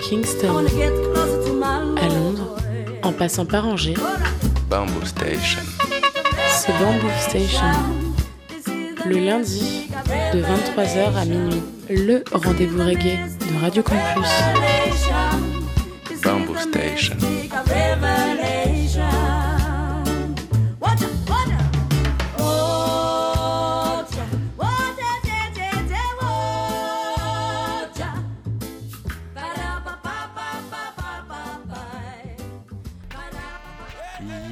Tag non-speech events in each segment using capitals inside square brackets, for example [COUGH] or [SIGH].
Kingston à Londres, en passant par Angers, Bamboo Station. c'est Bamboo Station. Le lundi, de 23h à minuit, le rendez-vous reggae de Radio Campus. Bamboo Station.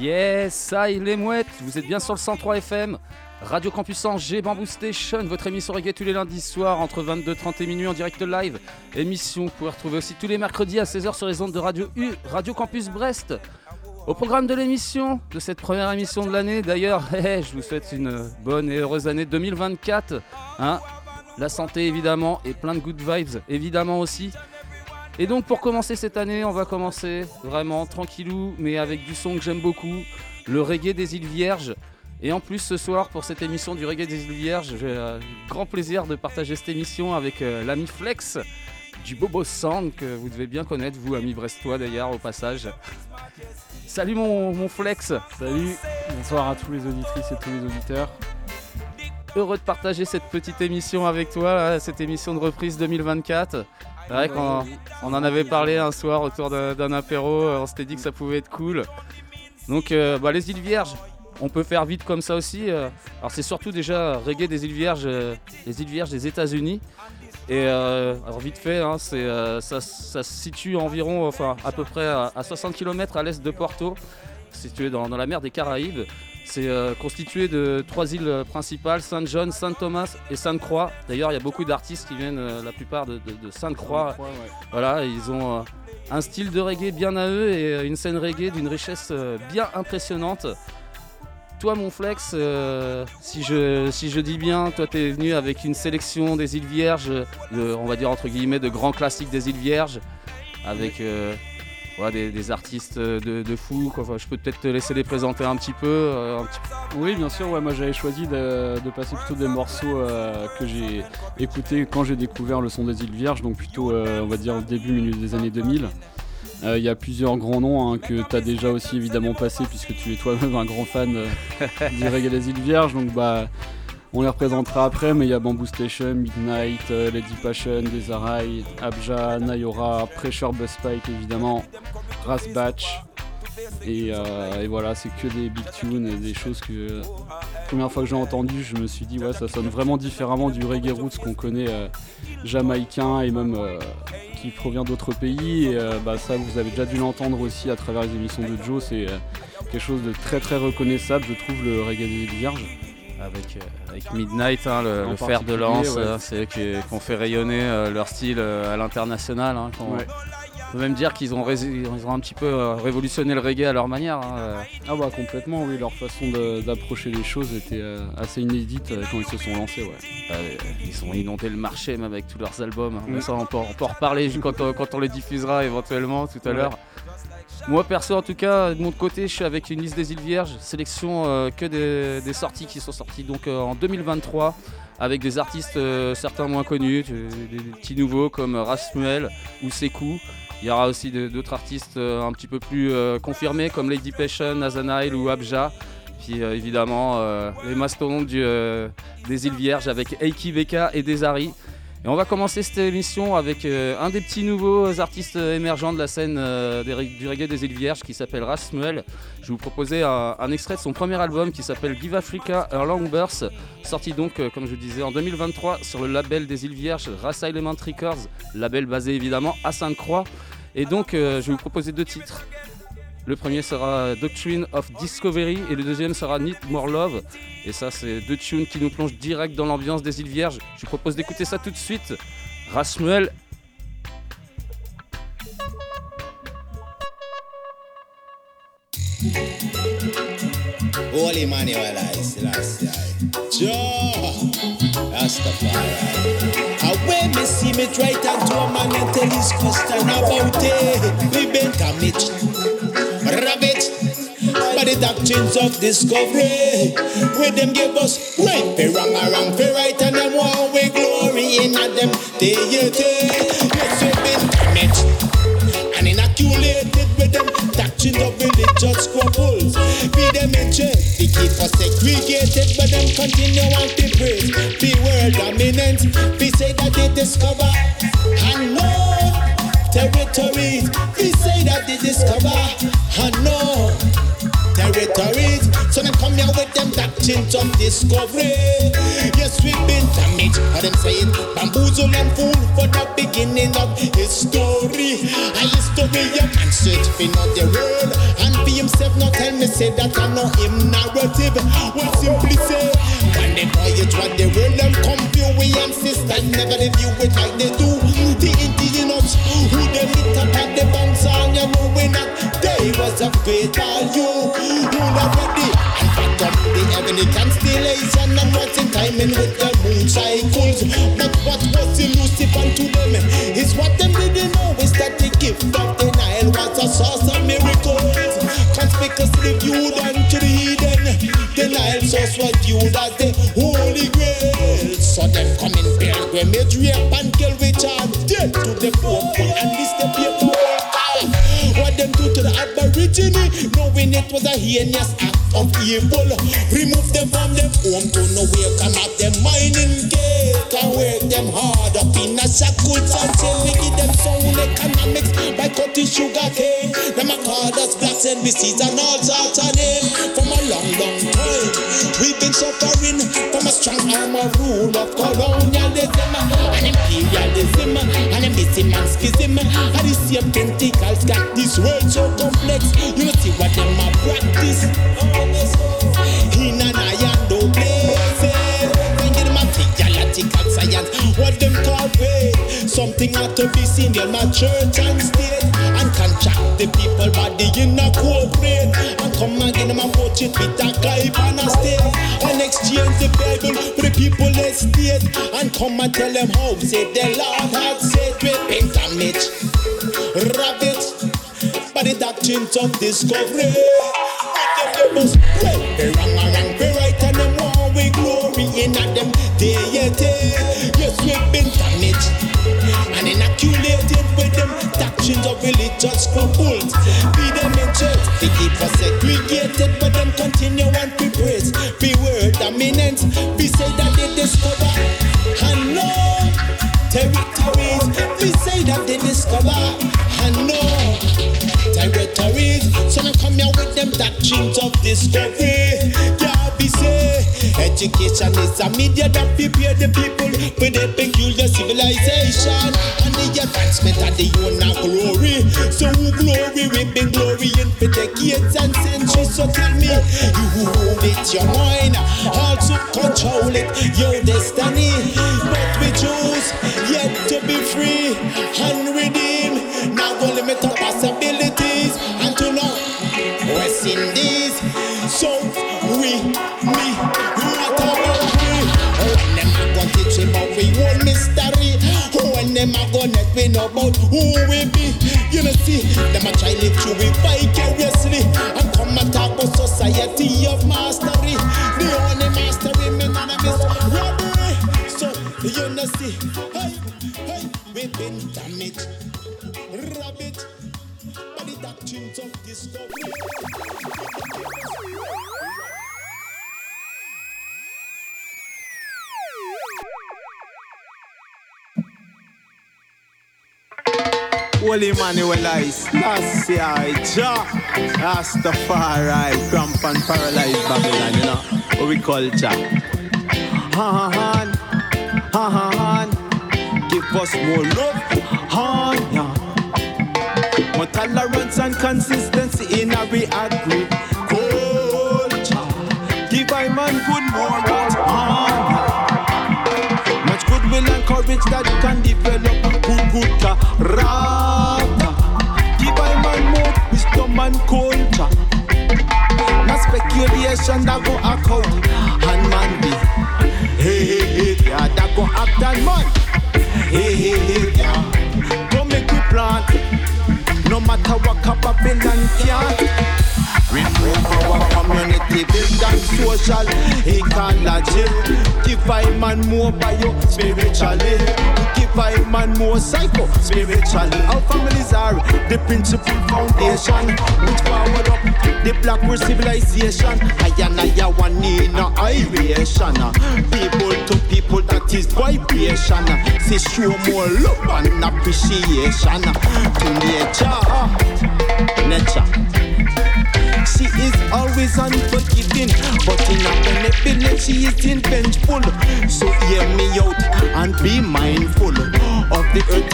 Yes, il les mouettes, vous êtes bien sur le 103 FM, Radio Campus Angers, Bamboo Station, votre émission reggae tous les lundis soirs entre 22h30 et minuit en direct live. Émission que vous pouvez retrouver aussi tous les mercredis à 16h sur les ondes de Radio U, Radio Campus Brest. Au programme de l'émission, de cette première émission de l'année, d'ailleurs, [LAUGHS] je vous souhaite une bonne et heureuse année 2024. hein. la santé évidemment et plein de good vibes évidemment aussi. Et donc pour commencer cette année, on va commencer vraiment tranquillou, mais avec du son que j'aime beaucoup, le reggae des îles Vierges. Et en plus ce soir, pour cette émission du reggae des îles Vierges, j'ai euh, le grand plaisir de partager cette émission avec euh, l'ami Flex du Bobo Sound, que vous devez bien connaître, vous ami brestois d'ailleurs au passage. Salut mon, mon Flex, Salut, bonsoir à tous les auditrices et tous les auditeurs. heureux de partager cette petite émission avec toi, là, cette émission de reprise 2024. C'est vrai qu'on on en avait parlé un soir autour d'un apéro, euh, on s'était dit que ça pouvait être cool. Donc euh, bah, les îles Vierges, on peut faire vite comme ça aussi. euh. Alors c'est surtout déjà reggae des îles Vierges, les îles Vierges des États-Unis. Et alors vite fait, hein, ça, se situe environ, à peu près à 60 km à l'est de Porto, situé dans, dans la mer des Caraïbes. C'est euh, constitué de trois îles principales, Saint John, Saint Thomas et Sainte Croix. D'ailleurs, il y a beaucoup d'artistes qui viennent, euh, la plupart de, de- de Sainte Croix. Ouais, ouais. Voilà, ils ont euh, un style de reggae bien à eux et une scène reggae d'une richesse bien impressionnante. Toi, mon flex, si, je, si je dis bien, toi, tu es venu avec une sélection des îles Vierges, de, on va dire entre guillemets, de grands classiques des îles Vierges, avec voilà, des, des artistes de, de fou. quoi. Enfin, je peux peut-être te laisser les présenter un petit peu. euh, un petit Oui, bien sûr, ouais, moi j'avais choisi de, de passer plutôt des morceaux euh, que j'ai écoutés quand j'ai découvert le son des îles Vierges, donc plutôt, euh, on va dire, au début, milieu des années 2000. Euh, Il y a plusieurs grands noms hein, que tu as déjà aussi évidemment passé puisque tu es toi-même un grand fan [LAUGHS] du reggae des îles Vierges, donc bah on les représentera après, mais il y a Bamboo Station, Midnight, euh, Lady Passion, Desarai, Abja, Nayora, Pressure Buzz Spike évidemment, Ras Batch. Et, euh, et voilà, c'est que des big tunes et des choses que euh, première fois que j'ai entendu, je me suis dit ouais, ça sonne vraiment différemment du reggae roots qu'on connaît euh, jamaïcain et même qui provient d'autres pays. Et bah, ça, vous avez déjà dû l'entendre aussi à travers les émissions de Joe. C'est quelque chose de très très reconnaissable, je trouve, le reggae des Vierges. Avec, euh, avec Midnight, hein, le, fer de lance, ouais. euh, c'est eux qui, ont fait rayonner euh, leur style euh, à l'international. hein, Ouais. On peut même dire qu'ils ont, ils ont un petit peu révolutionné le reggae à leur manière. hein. Ah bah complètement, oui, leur façon d'approcher les choses était assez inédite quand ils se sont lancés, ouais. Euh, ils ont inondé le marché même avec tous leurs albums. hein. Mm. Mais ça, on peut, on peut en reparler [LAUGHS] quand on, quand on les diffusera éventuellement tout à Ouais. l'heure. Moi perso en tout cas, de mon côté, je suis avec une liste des îles Vierges, sélection euh, que des, sorties qui sont sorties donc euh, en 2023 avec des artistes euh, certains moins connus, des, petits nouveaux comme Rasmuel ou Sekou. Il y aura aussi d'autres artistes un petit peu plus confirmés comme Lady Passion, Nazanail ou Abja. Puis évidemment les mastodontes des îles Vierges avec Eiki Beka et Desari. Et on va commencer cette émission avec euh, un des petits nouveaux artistes émergents de la scène euh, du reggae des îles Vierges qui s'appelle Rasmuel. Je vais vous proposer un, extrait de son premier album qui s'appelle Give Africa a Long Burst, sorti donc, euh, comme je vous disais, en 2023 sur le label des îles Vierges, Race Element Records, label basé évidemment à Sainte-Croix. Et donc, euh, je vais vous proposer deux titres. Le premier sera Doctrine of Discovery et le deuxième sera Need More Love. Et ça, c'est deux tunes qui nous plongent direct dans l'ambiance des îles Vierges. Je vous propose d'écouter ça tout de suite. Rasmuel. Holy. Joe see try to. rabbit by the doctrines of discovery. where them give us right, be wrong, or wrong, be right, and them want we glory in at them deity. Yes, we've been damaged and inoculated with them doctrines of religious squabbles. Be them in check, they keep us segregated, but them continue on to praise. Be world dominant, be say that they discover and know territories. Be say that they discover and know territories. So them come here with them doctrines of discovery. Yes, we've been damaged. How them saying bamboozle and fool for the beginning of history. A history a man search for not the world and for himself not tell me say that I know him narrative. Well simply say when the voyage what the world them come view we ancestors never the view it like they do. The indigenous who they lit up at the banks and you know we not they was of great value. You already and fathom the heavenly constellation and what's in timing with the moon cycles. But what was elusive unto them is what them didn't know is that the gift of the Nile was a source of miracles. Conspicuously viewed the heathen, the Nile source was viewed as the Holy Grail. So them come in pilgrimage, rape and kill Richard, dead to the Pope and them do to the Aborigine, knowing it was a heinous act of evil. Remove them from them home to nowhere, come out them mining gate and work them hard up in a shackles until we give them sound economics by cutting sugar cane. Them a call us blacks and disease and all sorts of name from a long, long time. We've been suffering from a strong arm of rule of colonialism and imperialism and a missing and schism. And the same tentacles got this so complex. You know see what them a practice. In an iron no. When you them a theological science, what them call faith. Something ought to be seen in my church and state. And contract the people body in a cooperate and come and get them a watch it with a guy on a state and exchange the Bible with the people estate. And come and tell them how say the Lord had said. Repent and it, rabbit by the doctrines of discovery. Them must pray, be wrong and wrong, be right and them want we glory in a them deity. Yes, we've been damaged and inoculated with them doctrines of religious scruples. Be them in church, they keep us segregated, but them continue and be praised. Be word dominant, be say that they discover and know territories. We say that they discover So now come here with them doctrines of discovery. Yeah, be say education is a media that prepare the people with a peculiar civilization and the advancement of the own glory. So who glory we've been glorying for decades and centuries. So tell me, you who own it, your mind, also control it, your destiny. But we choose yet to be free and redeemed. Them a go let we know about who we be. You know see, them a try live through it vicariously and come and talk about society of mastery. The only mastery me none of is robbery. So you know see, hey, hey, we been damaged, rabbit, by the doctrines of discovery. Holy Emmanuel Ice, that's I, Jah, Rastafari, cramp and paralyzed Babylon, you know, what we call Jah. Ha ha ha, ha ha ha, give us more love, ha ya. More tolerance and consistency in our we and culture. No speculation that go account and man be. Hey hey hey, yeah, that go act and man. Hey hey hey, yeah. Don't make we plan. No matter what Babylon can't. Remove our community built on social ecology. Give I man more bio spiritually. Give I man more psycho spiritually. Our families are the principal foundation. Which forward up the black world civilization. I and I one in a iration. People to people that is vibration. Say show more love and appreciation to nature. Nature. She is always unforgiving, but in a benevolent she is vengeful. So hear me out and be mindful of the earth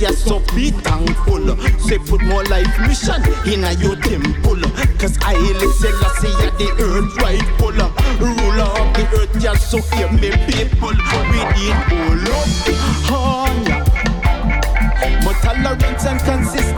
yes, so be thankful. Say put more life mission in a your temple. Cause I listen, I see the earth rightful. Ruler of the earth, yes, so hear me people. We need all. Oh, yeah. More tolerance and consistency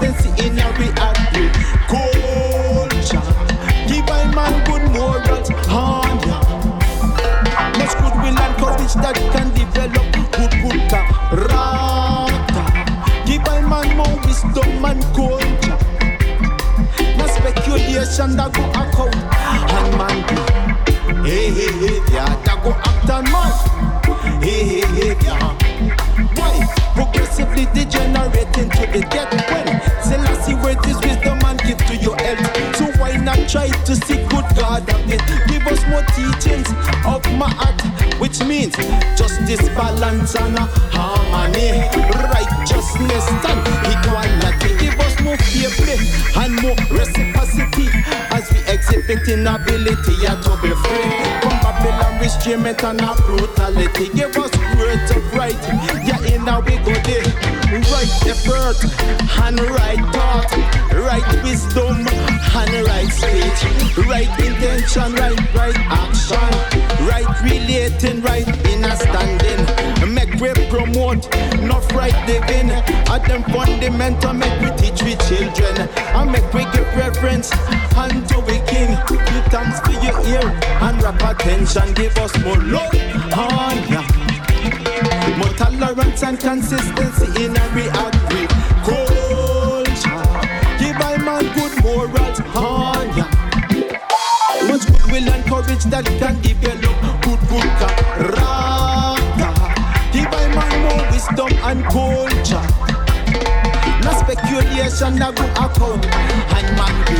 speculation that go account and man. Hey hey hey, yeah, that go act and man. Hey hey hey, yeah. Why? Progressively degenerating to the death when Selassie word is wisdom and give to your health. So why not try to seek good God of it? Give us more teachings of Ma'at, which means justice, balance, and harmony, righteousness, and equality. Play and more reciprocity as we exhibiting ability yeah, to be free from Babylon restraint and a brutality. Give us words of right, yeah, in now we go there. Right effort and right thought, right wisdom and right speech, right intention, right right action, right relating, right understanding. We promote, not right living. At them fundamental, make we teach we children, and make we give reverence unto we King. Give thanks for your ear and rap attention. Give us more love, honor. More tolerance and consistency in our agriculture. Give I man good morals, honor. Much goodwill and courage that can develop good, good and culture. No speculation that go account and man be.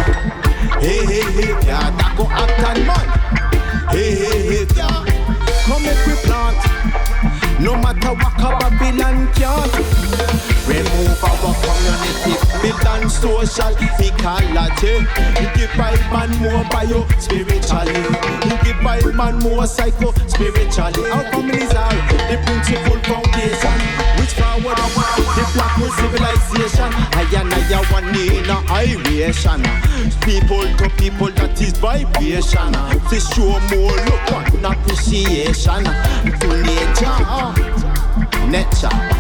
Hey, hey, hey, yeah, that go act and man. Hey, hey, hey, yeah. Come make we plant. No matter what Babylon can't Remove our community. On social ecology Give by man more bio spiritually. Give by man more psycho spiritually. Our families are the principal foundation. Which forward the black world civilization. I and I are one in a iration People to people that is vibration. To show more love and appreciation. To nature. Nature.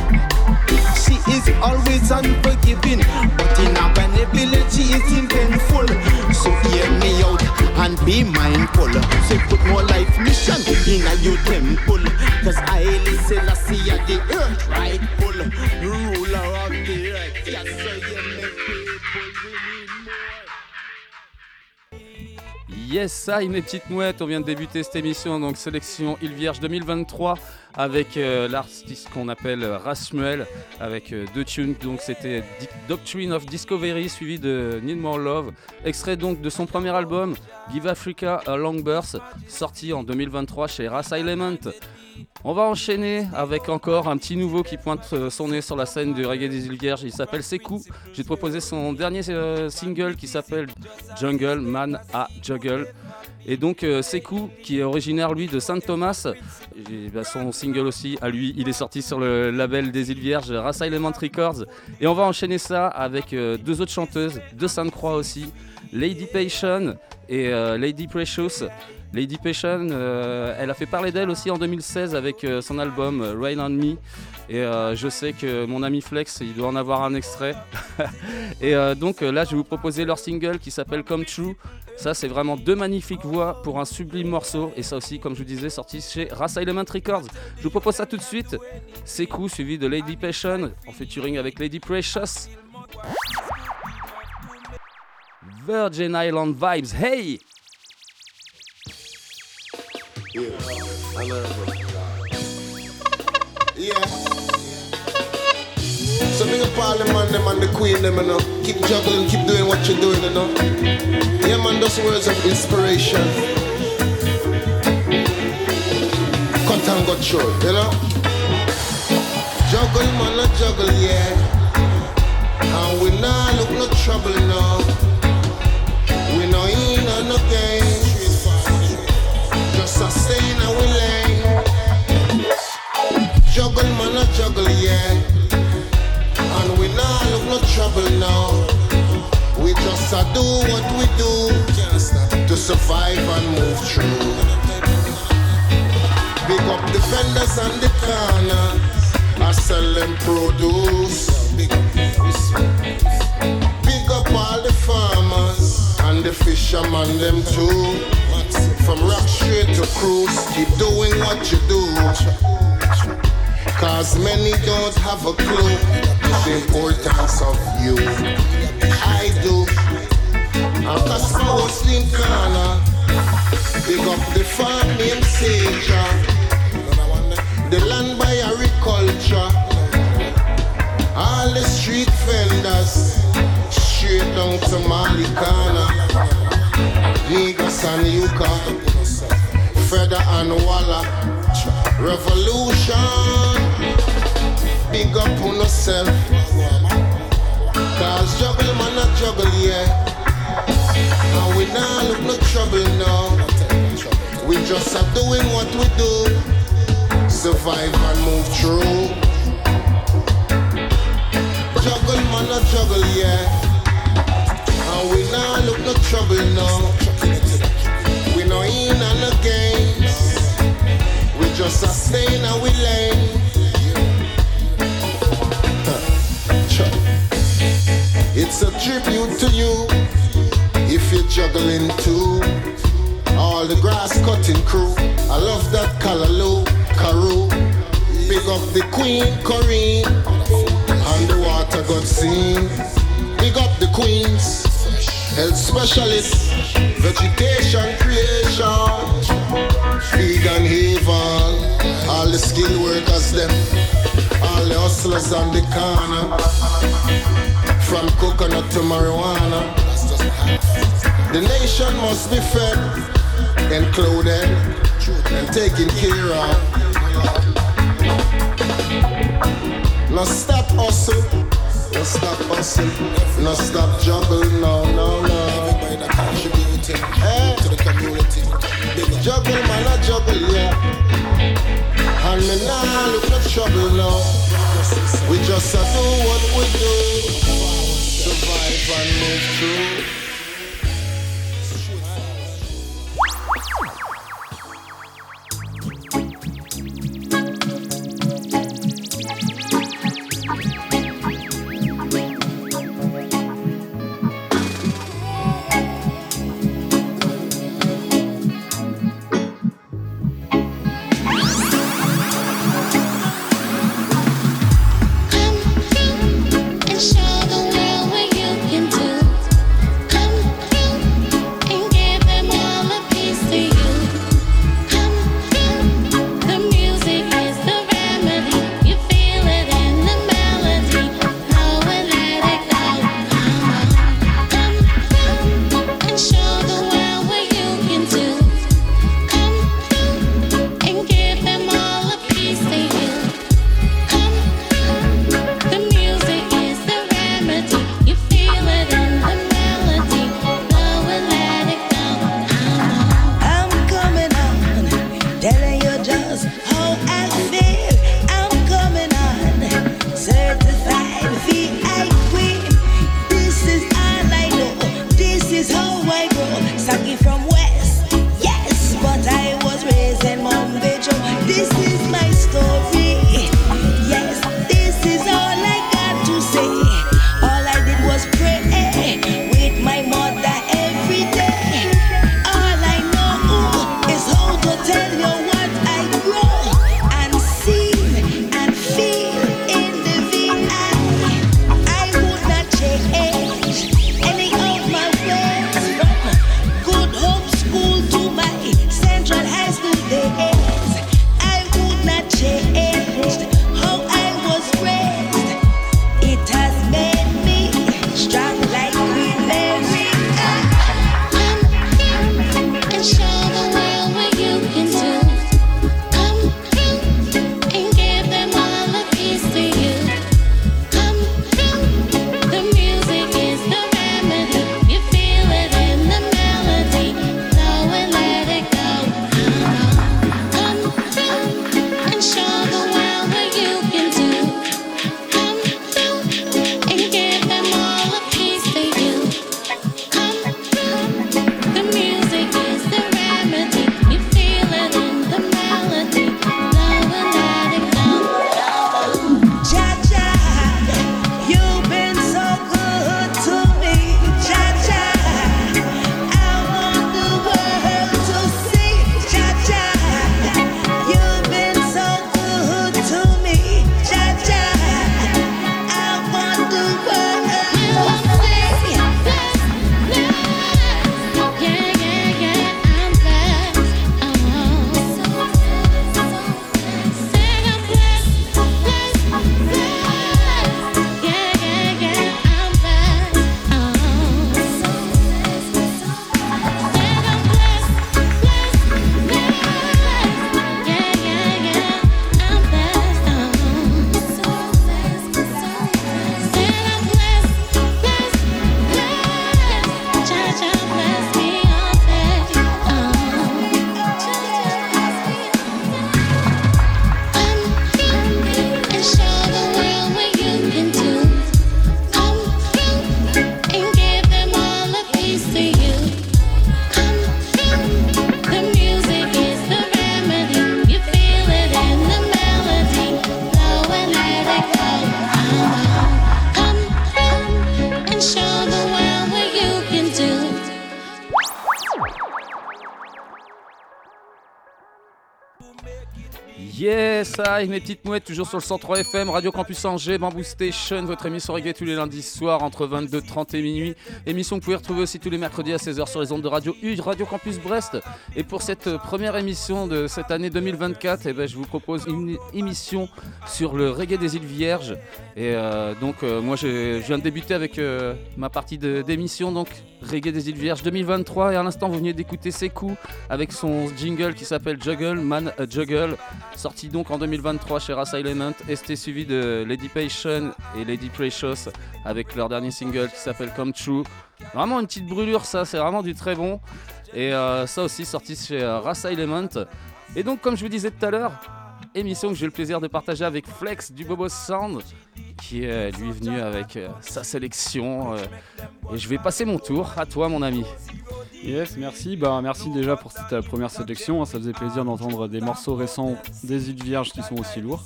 She is always unforgiving, but in her benevolence she is intentful. So hear me out and be mindful. So put more life mission in a your temple. Cause I listen, I see the earth rightful ruler Yes, ça, mes petites mouettes, on vient de débuter cette émission, donc sélection Île Vierge 2023 avec euh, l'artiste qu'on appelle Rasmuel, avec euh, deux tunes, donc c'était Doctrine of Discovery suivi de Need More Love, extrait donc de son premier album Give Africa a Long Birth, sorti en 2023 chez Ras Element. On va enchaîner avec encore un petit nouveau qui pointe euh, son nez sur la scène du reggae des îles Vierges. Il s'appelle Sekou. J'ai proposé son dernier euh, single qui s'appelle Jungle Man à Juggle. Et donc euh, Sekou, qui est originaire lui de Saint Thomas, et, bah, son single aussi à lui, il est sorti sur le label des îles Vierges, Ras Element Records. Et on va enchaîner ça avec deux autres chanteuses de Sainte-Croix aussi, Lady Passion et Lady Precious. Lady Passion, euh, elle a fait parler d'elle aussi en 2016 avec euh, son album euh, Rain on Me. Et je sais que mon ami Flex, il doit en avoir un extrait. [LAUGHS] et donc là, je vais vous proposer leur single qui s'appelle Come True. Ça, c'est vraiment deux magnifiques voix pour un sublime morceau. Et ça aussi, comme je vous disais, sorti chez Ras Element Records. Je vous propose ça tout de suite. C'est suivi de Lady Passion en featuring avec Lady Precious. Virgin Island Vibes, hey! Yeah, America. Yeah. So big up all them and the queen, them, you know. Keep juggling, keep doing what you're doing, you know. Yeah, man, those words of inspiration. Cut and go through, you know. Juggle, man, a juggle, yeah. And we nah look no trouble now. Trouble now. We just a do what we do to survive and move through. Big up the vendors and the corner. I sell them produce. Big up all the farmers and the fishermen them too. From rock straight to cruise, keep doing what you do. Cause many don't have a clue the importance of you. I do. I'm Casper Muslim Corner. Big up the farm named Sager. The land by agriculture. All the street vendors. Straight down to Malikana. Negus and Yuka. Feather and Walla. Revolution. Big up on yourself. Cause juggle man a juggle, yeah. And we nah look no trouble now. We just are doing what we do. Survive and move through. Juggle man a juggle, yeah. And we nah look no trouble now. We no in on the games. We just are staying and we lane. It's a tribute to you if you're juggling too. All the grass cutting crew, I love that Kalaloo, Karu. Big up the Queen, Corinne, and the water god scene. Big up the queens, health specialists, vegetation creation, vegan haven, all the skilled workers them, the hustlers on the corner. From coconut to marijuana. The nation must be fed and clothed and taken care of. No stop hustle, no stop hustle, no stop juggle, no, no, no. Everybody contributing to the community. Juggle, man, I juggle, yeah. And me nah look no trouble now. We just a do what we do. Survive and move through. Mes petites mouettes, toujours sur le 103 FM, Radio Campus Angers, Bamboo Station, votre émission reggae tous les lundis soirs entre 22h30 et minuit. Émission que vous pouvez retrouver aussi tous les mercredis à 16h sur les ondes de Radio U, Radio Campus Brest. Et pour cette première émission de cette année 2024, eh ben, je vous propose une émission sur le reggae des îles Vierges. Et euh, donc euh, moi je, viens de débuter avec euh, ma partie d'émission, donc reggae des îles Vierges 2023. Et à l'instant vous venez d'écouter Sekou avec son jingle qui s'appelle Juggle, Man a Juggle sorti donc en 2023 chez Race Element, et c'était suivi de Lady Passion et Lady Precious avec leur dernier single qui s'appelle Come True. Vraiment une petite brûlure ça, c'est vraiment du très bon. Et euh, ça aussi sorti chez euh, Race Element. Et donc comme je vous disais tout à l'heure, émission que j'ai le plaisir de partager avec Flex du Bobo Sound qui est lui venu avec euh, sa sélection. euh, et je vais passer mon tour à toi mon ami. Yes, merci. Bah, merci déjà pour cette première sélection. Ça faisait plaisir d'entendre des morceaux récents des îles Vierges qui sont aussi lourds.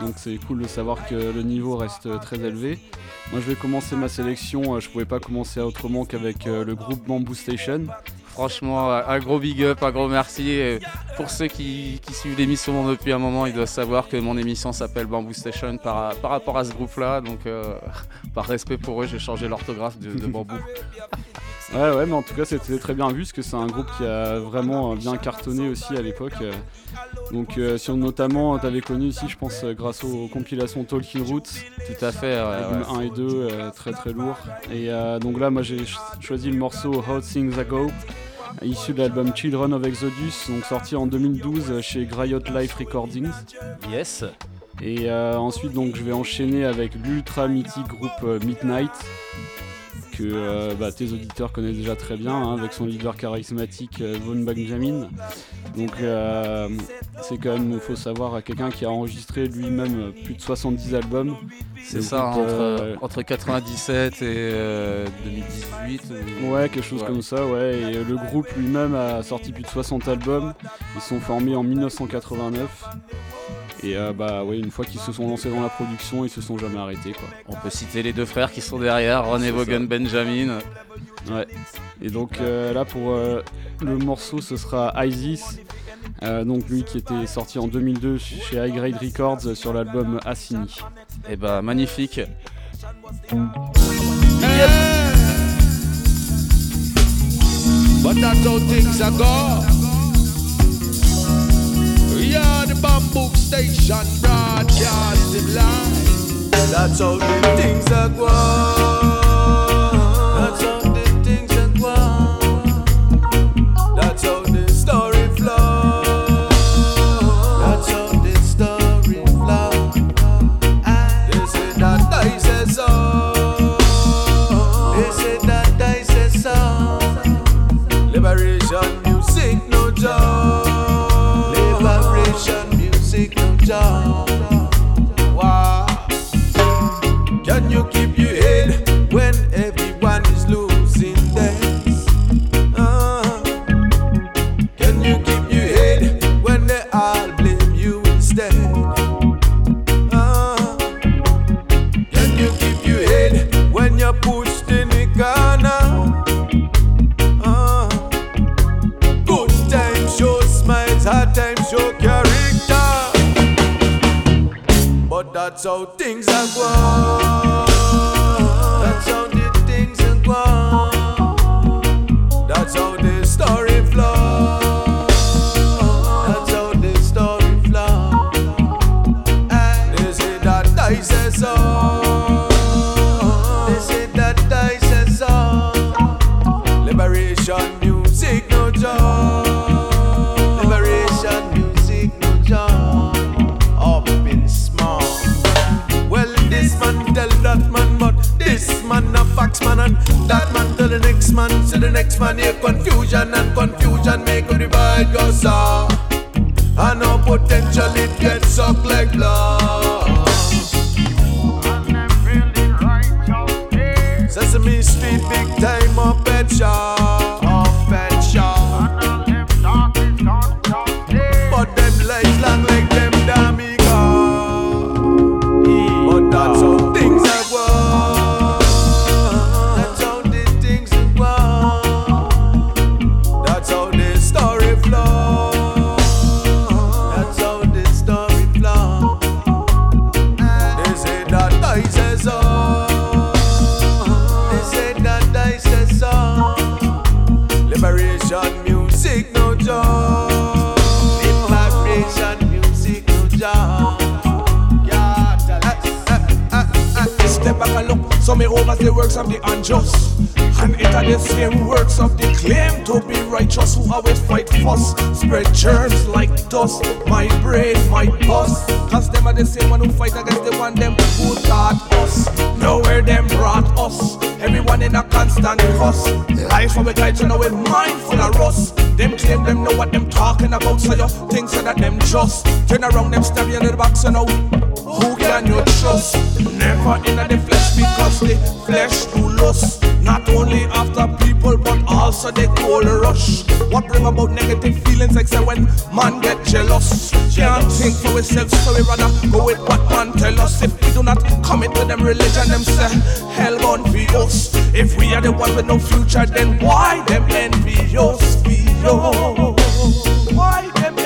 Donc c'est cool de savoir que le niveau reste très élevé. Moi je vais commencer ma sélection. Je pouvais pas commencer autrement qu'avec le groupe Bamboo Station. Franchement, un gros big up, un gros merci. Et pour ceux qui, qui suivent l'émission depuis un moment, ils doivent savoir que mon émission s'appelle Bamboo Station par, par rapport à ce groupe-là. Donc, euh, par respect pour eux, j'ai changé l'orthographe de, de Bambou. [LAUGHS] Ouais, ouais, mais en tout cas, c'était très bien vu parce que c'est un groupe qui a vraiment bien cartonné aussi à l'époque. Donc, euh, sur notamment, t'avais connu ici, je pense, grâce aux compilations Talking Roots, Tout à fait. ouais, album ouais. 1 et 2, euh, très très lourd. Et euh, donc là, moi, j'ai ch- choisi le morceau How Things Ago, issu de l'album Children of Exodus, donc sorti en 2012 chez Griot Life Recordings. Yes. Et euh, ensuite, donc, je vais enchaîner avec l'ultra mythique groupe euh, Midnight, que euh, bah, tes auditeurs connaissent déjà très bien, hein, avec son leader charismatique euh, Von Benjamin. Donc, euh, c'est quand même, faut savoir, à quelqu'un qui a enregistré lui-même plus de 70 albums. C'est ça, groupe, entre, euh, entre 97 et euh, 2018. ou- Ouais, quelque chose Ouais. comme ça, ouais. Et le groupe lui-même a sorti plus de 60 albums. Ils sont formés en 1989. Et euh, bah ouais, une fois qu'ils se sont lancés dans la production, ils se sont jamais arrêtés quoi. On peut citer les deux frères qui sont derrière, Ron et Vaughan Benjamin. Ouais. Et donc euh, là pour euh, le morceau ce sera Isis. Euh, donc lui qui était sorti en 2002 chez High Grade Records sur l'album Assini. Et bah, magnifique. But that's how things are go. Are the bamboo station broadcasting live. That's how the things are go. How things are going. The next man hear confusion, and confusion make the divide go sour. Uh, I know potential it gets sucked like blood. Sesame Street, big time up at shop. The works of the unjust. And enter the same works of the claim to be righteous who always fight fuss. Spread germs like dust. My brain my bust. Cause them are the same one who fight against the one them who taught us. Nowhere them brought us. Everyone in a constant fuss. Life from a guide to know mind full of rust. Them claim them know what them talking about. So you think so that them just turn around them stab you in the back so now. Who can you trust? Never in the flesh because the flesh do lust. Not only after people but also they cold rush. What bring about negative feelings except when man get jealous? Can't think for ourselves so we rather go with what man tell us. If we do not commit to them religion, them say hell won't be us. If we are the one with no future, then why them envy us? Be Why them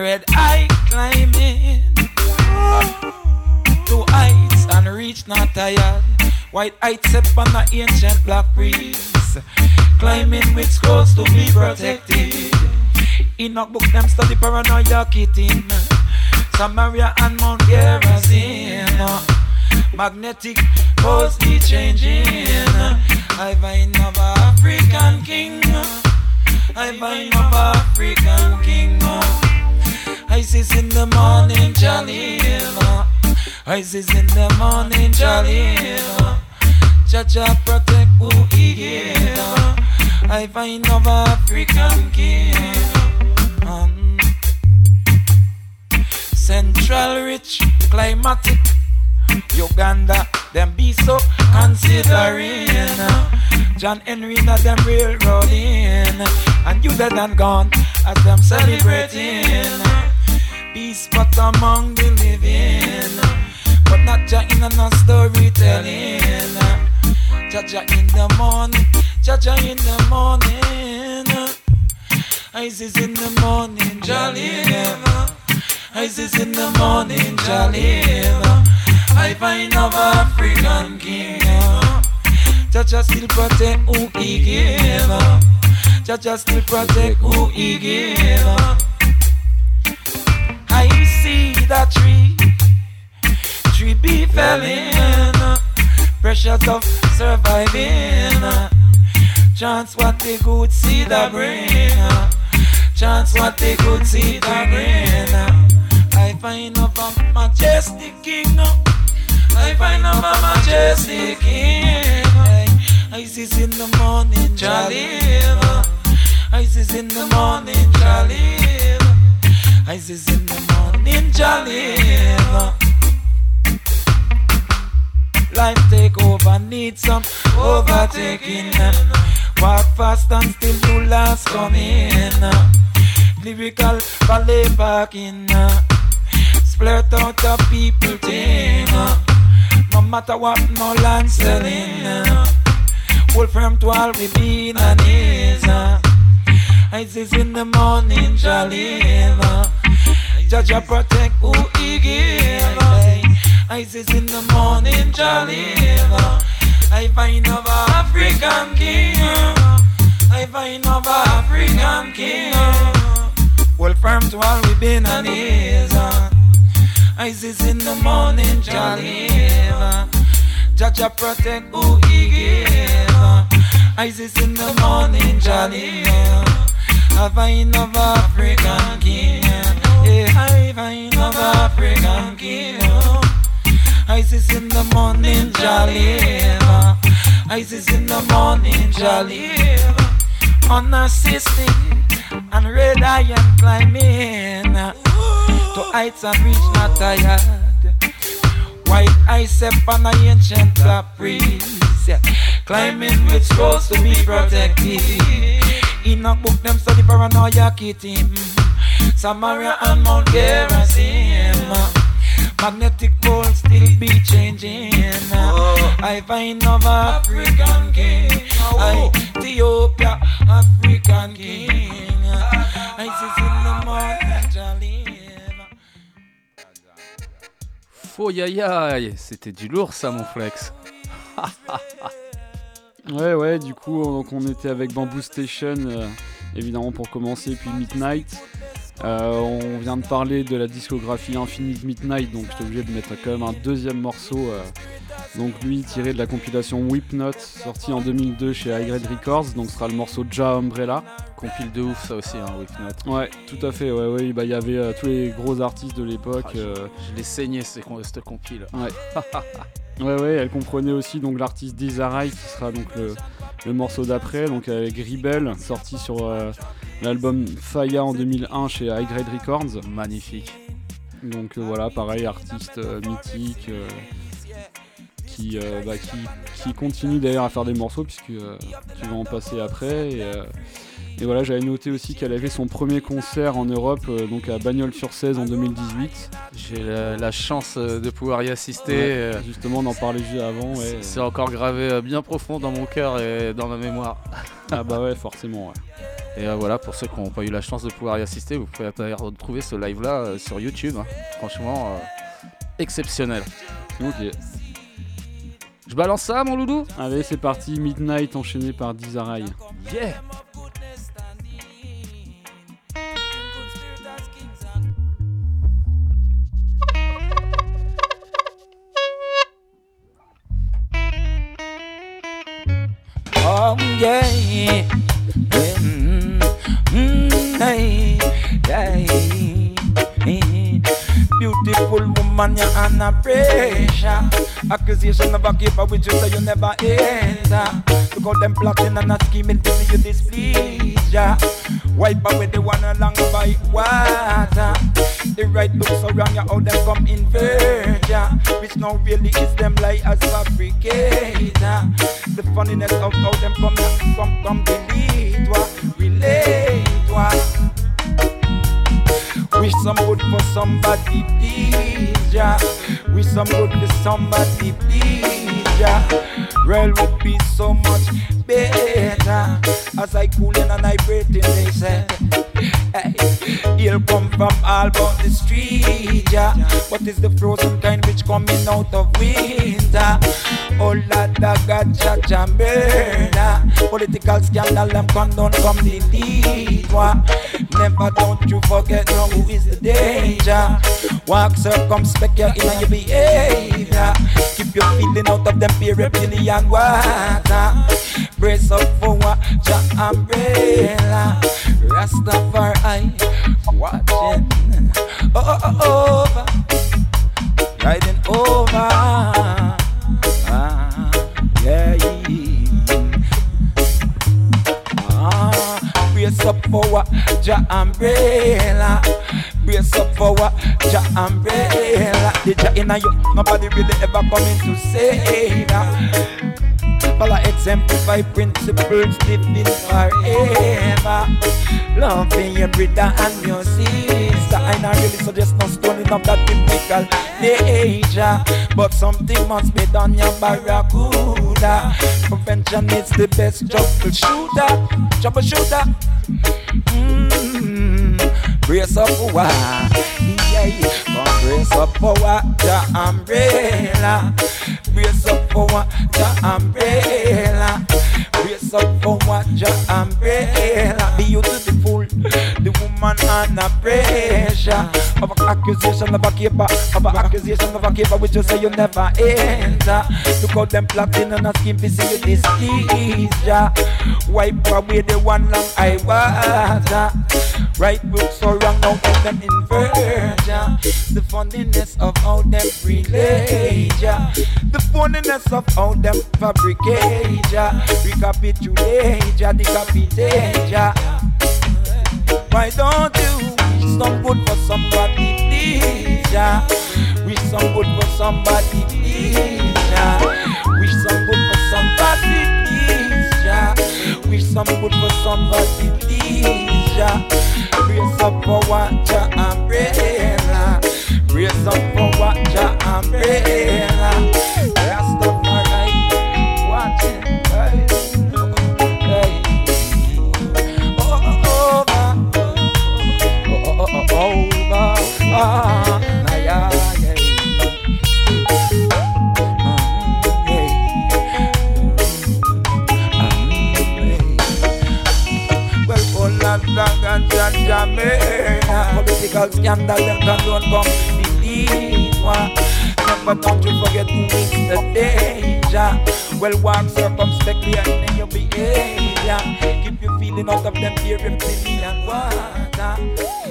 red eye climbing. Two heights and reach not tired. White heights up on the ancient black breeze. Climbing with scrolls to be protected. In a book, them study paranoia kitten. Samaria and Mount Gerizim. Magnetic poles be changing. I find of African king. I find of African king. Isis in the morning, jolly. Isis in the morning, jolly. Jaja protect who he give. I find of African king. Central rich, climatic. Uganda, them be so considering. John Henry, that them railroading. And you dead and gone as them celebrating. Peace but among the living. But not just in a storytelling. Jaja in the morning, Jaja in the morning. Isis in the morning, jolly Isis in the morning, jolly I find of African king. Jaja still protect who he give. Jaja still protect who he give. See that tree, tree be felling pressures of surviving. Chance what the good seed a bring. Chance what the good seed a bring. I find of a majestic king. I find of a majestic king. Isis in the morning, jolly. Isis in the morning, jolly. Isis in the morning, jolly. Life take over, need some overtaking. Walk fast and still do last coming. Lyrical ballet parking. Splurt out the people thing. No matter what, no land selling. Hold firm to all we been and is. In the morning, jolly. Jaja protect who he give. Isis in the morning, jolly. I find of African king. I find of African king. Well, firm to all we been and is. Isis in the morning, jolly. Jaja protect who he give. Isis in the morning, jolly. I find of African king. Yeah, I find of African king. Isis in the morning, jolly. Isis in the morning, jolly. Unassisted and red iron climbing to heights and reach not tired. White ice up on an ancient black breeze. Climbing with scrolls to be protected. In a book, them study paranoia kitty. Samaria and Mount Gerizim. Magnetic poles still be changing. Oh. I find of African king. I Ethiopia, African king. I see in the morning, jolly. Faux yaya, c'était du lourd ça mon flex. [LAUGHS] ouais ouais du coup donc on était avec Bamboo Station euh, évidemment pour commencer puis Midnight. Euh, on vient de parler de la discographie Infinite Midnight, donc j'étais obligé de mettre quand même un deuxième morceau. Euh, donc lui tiré de la compilation Whipnote, sorti en 2002 chez High Records, donc ce sera le morceau Ja Umbrella. Compile de ouf ça aussi, hein. Ouais, tout à fait, ouais, ouais, bah il y avait euh, tous les gros artistes de l'époque. Ah, je, l'ai saigné cette compile. Ouais. [LAUGHS] ouais, ouais, elle comprenait aussi donc l'artiste Desiree qui sera donc le, le morceau d'après, donc avec Rebel, sorti sur l'album Faya en 2001 chez High Grade Records. Magnifique. Donc euh, voilà, pareil, artiste euh, mythique euh, qui, bah, qui, qui, continue d'ailleurs à faire des morceaux puisque tu vas en passer après. Et, et voilà, j'avais noté aussi qu'elle avait son premier concert en Europe, donc à Bagnols-sur-Cèze en 2018. J'ai la, chance de pouvoir y assister. justement, on en parlait juste avant. C'est encore gravé bien profond dans mon cœur et dans ma mémoire. [LAUGHS] ah bah ouais, forcément. Ouais. Et euh, voilà, pour ceux qui n'ont pas eu la chance de pouvoir y assister, vous pouvez retrouver ce live là euh, sur YouTube. Hein. Franchement, euh, exceptionnel. Ok. Je balance ça, mon loulou? Allez, c'est parti. Midnight enchaîné par Dizarai. Yeah Oh yeah mm, mm, Hey, hey, hey. Beautiful woman, you're under pressure. Accusation never give up with you, so you never enter. Look them plotting and not scheming to see you displease ya. Wipe away the one along by water. The right look so wrong, you how them come invert ya. Which now really is them lie as fabricator. The funniness of how them come, come, come delete what relate what. Wish some good for somebody, please, yeah. Wish some good for somebody, please, yeah. Real would be so much better as I cool and I breathing, they said. Hey, he'll come from all about the street, yeah. What is the frozen kind which coming out of winter? Oh, la da gacha jamberna. Political scandal, them condone come the lead, Never don't you forget no who is the danger. Walk circumspect your inner your behavior. Keep your feeling out of them peer reptilian water. Brace up for what your umbrella. Rastafari watching. Oh, oh, oh, over. Riding over. Ah, yeah. Ah, brace up for what your umbrella. Brace up for what your umbrella. The ja inna you, nobody really ever coming to save ya. Follow exemplify principles living forever. Loving your brother and your sister. I not really suggest no stoning of that biblical nature. But something must be done, your barracuda. Prevention is the best troubleshooter. Troubleshooter. Mm-hmm. Brace up what? Yeah, come brace up what? The umbrella. Brace up what? The umbrella. Brace up what? The umbrella. Be beautiful, the woman under pressure of accusation of a keeper, of a accusation of a keeper, which you say you never enter. Look how them plotting on a scheme to see you displease ya. Wipe away the one long I water. Right books so wrong, now put them invert ya. The funniness of how them relate ya. The funniness of how them fabricate ya. Recapitulate ya, decapitate ya. Why don't you wish some good for somebody, please ya? Wish some good for somebody, please ya. Wish some good for somebody, please ya. Wish some good for somebody, please ya. Brace up for what ya umbrella. Brace up for what ya umbrella. Jamaica Political scandal, them don't come believe one Never don't you forget who is the danger. Well, walk circumspectly and in your behavior. Keep you feeling out of them fear and million water.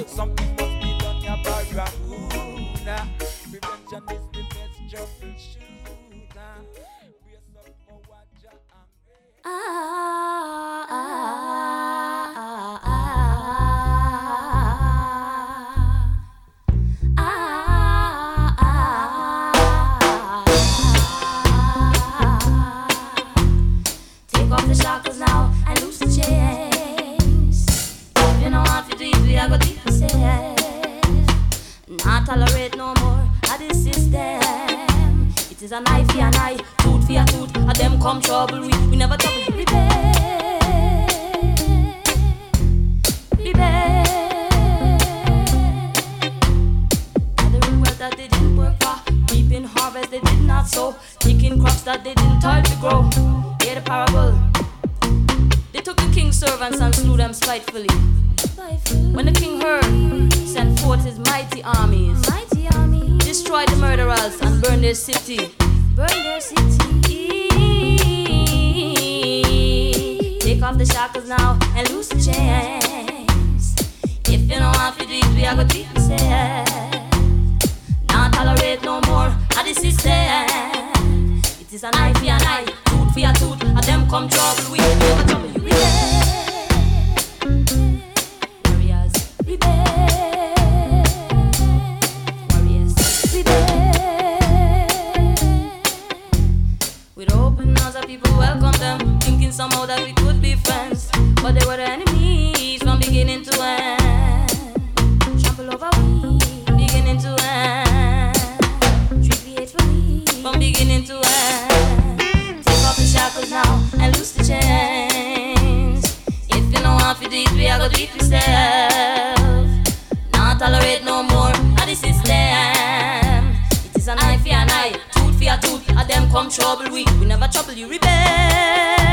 Something must be done, ya barracuda Prevention is the best troubleshooter ah. Brace up for what tolerate no more of this system. It is an eye for an eye, tooth for a tooth. And them come trouble we, we never trouble repair. Harvest they did not sow, picking crops that they didn't toil to grow. Hear the parable. They took the king's servants and slew them spitefully. When the king heard, he sent forth his mighty armies, destroyed the murderers and burned their city. Burn their city. Take off the shackles now and loose the chains. If you how to do it, we are gonna treat yourself. Not tolerate no more of the system. It is an eye for an eye, tooth for a tooth, and them come trouble we never trouble you. Somehow that we could be friends, but they were enemies from beginning to end. Trample over we, beginning to end. Treat me hatefully, from beginning to end. Take off the shackles now and loose the chains. If you know how to do it, we are gonna do it yourself. Not tolerate no more of the system. It is an eye for an eye, tooth for a tooth, and them come trouble we. We never trouble you, rebel.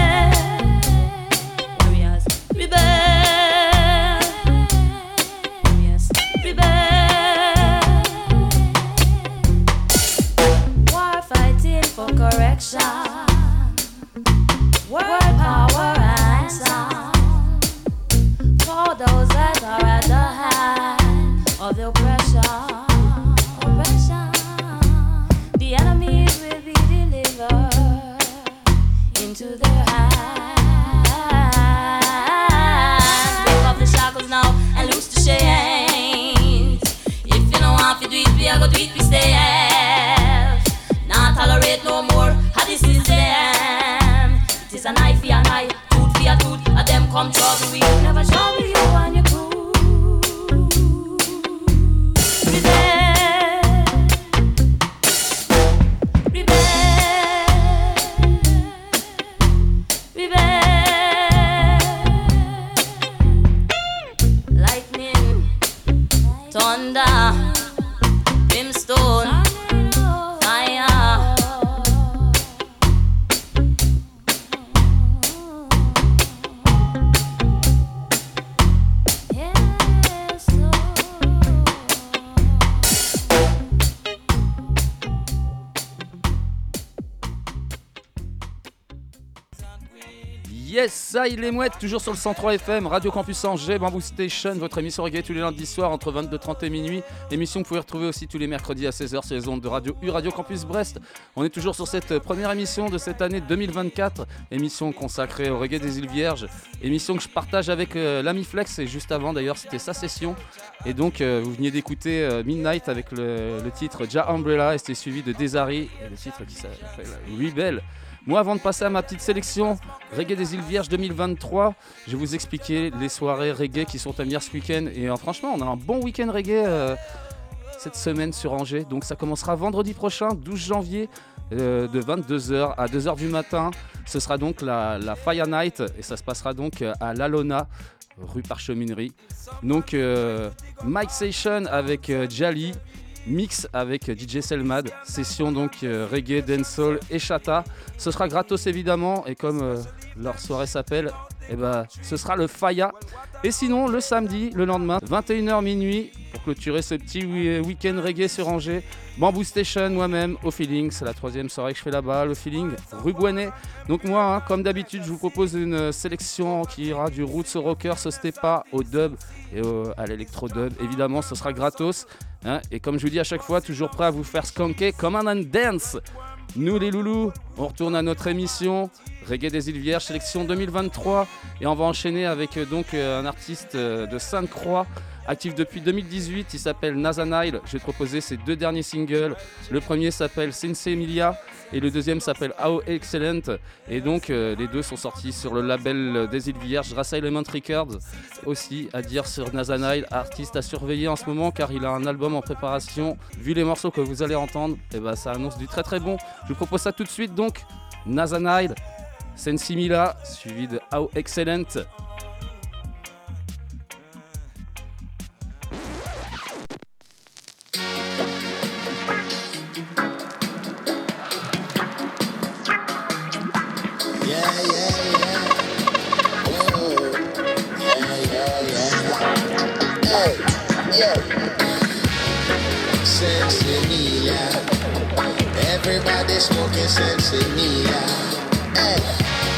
Yes, ça il est mouette, toujours sur le 103 FM, Radio Campus Angers, Bamboo Station, votre émission reggae tous les lundis soirs entre 22h30 et minuit. Émission que vous pouvez retrouver aussi tous les mercredis à 16h sur les ondes de Radio U, Radio Campus Brest. On est toujours sur cette première émission de cette année 2024, émission consacrée au reggae des îles Vierges, émission que je partage avec euh, l'ami Flex et juste avant d'ailleurs c'était sa session. Et donc euh, vous veniez d'écouter euh, Midnight avec le, le titre Ja Umbrella et c'était suivi de Desari et le titre qui s'appelle Rebel. Moi, avant de passer à ma petite sélection Reggae des îles Vierges 2023, je vais vous expliquer les soirées reggae qui sont à venir ce week-end. Et euh, franchement, on a un bon week-end reggae euh, cette semaine sur Angers. Donc ça commencera vendredi prochain, 12 janvier, euh, de 22h à 2h du matin. Ce sera donc la, Fire Night et ça se passera donc à l'Alona rue Parcheminerie. Donc Mike Station avec Jali, mix avec DJ Selmad, session donc euh, reggae, dancehall et chata. Ce sera gratos évidemment et comme euh, leur soirée s'appelle, eh ben, ce sera le Faya. Et sinon le samedi, le lendemain, 21h minuit, pour clôturer ce petit wi- week-end reggae sur Angers, Bamboo Station, moi-même, au feeling, c'est la troisième soirée que je fais là-bas, le feeling, rue. Donc moi, hein, comme d'habitude, je vous propose une sélection qui ira du roots au rocker, au stepa, au dub et à l'électro-dub. Évidemment, ce sera gratos. hein. et comme je vous dis à chaque fois, toujours prêt à vous faire skanker comme un dance. Nous les loulous, on retourne à notre émission Reggae des îles Vierges, sélection 2023. Et on va enchaîner avec euh, donc euh, un artiste euh, de Sainte-Croix, actif depuis 2018. Il s'appelle Nazanile. Te proposer ses deux derniers singles. Le premier s'appelle Sense Emilia et le deuxième s'appelle How Excellent. Et donc euh, les deux sont sortis sur le label des îles Vierges, Race Element Records. Aussi à dire sur Nazanile, artiste à surveiller en ce moment car il a un album en préparation. Vu les morceaux que vous allez entendre, et ben ça annonce du très très bon. Je vous propose ça tout de suite donc. Nazanile, Sensimila, suivi de How Excellent. Smoking Sensimilia. Hey, eh,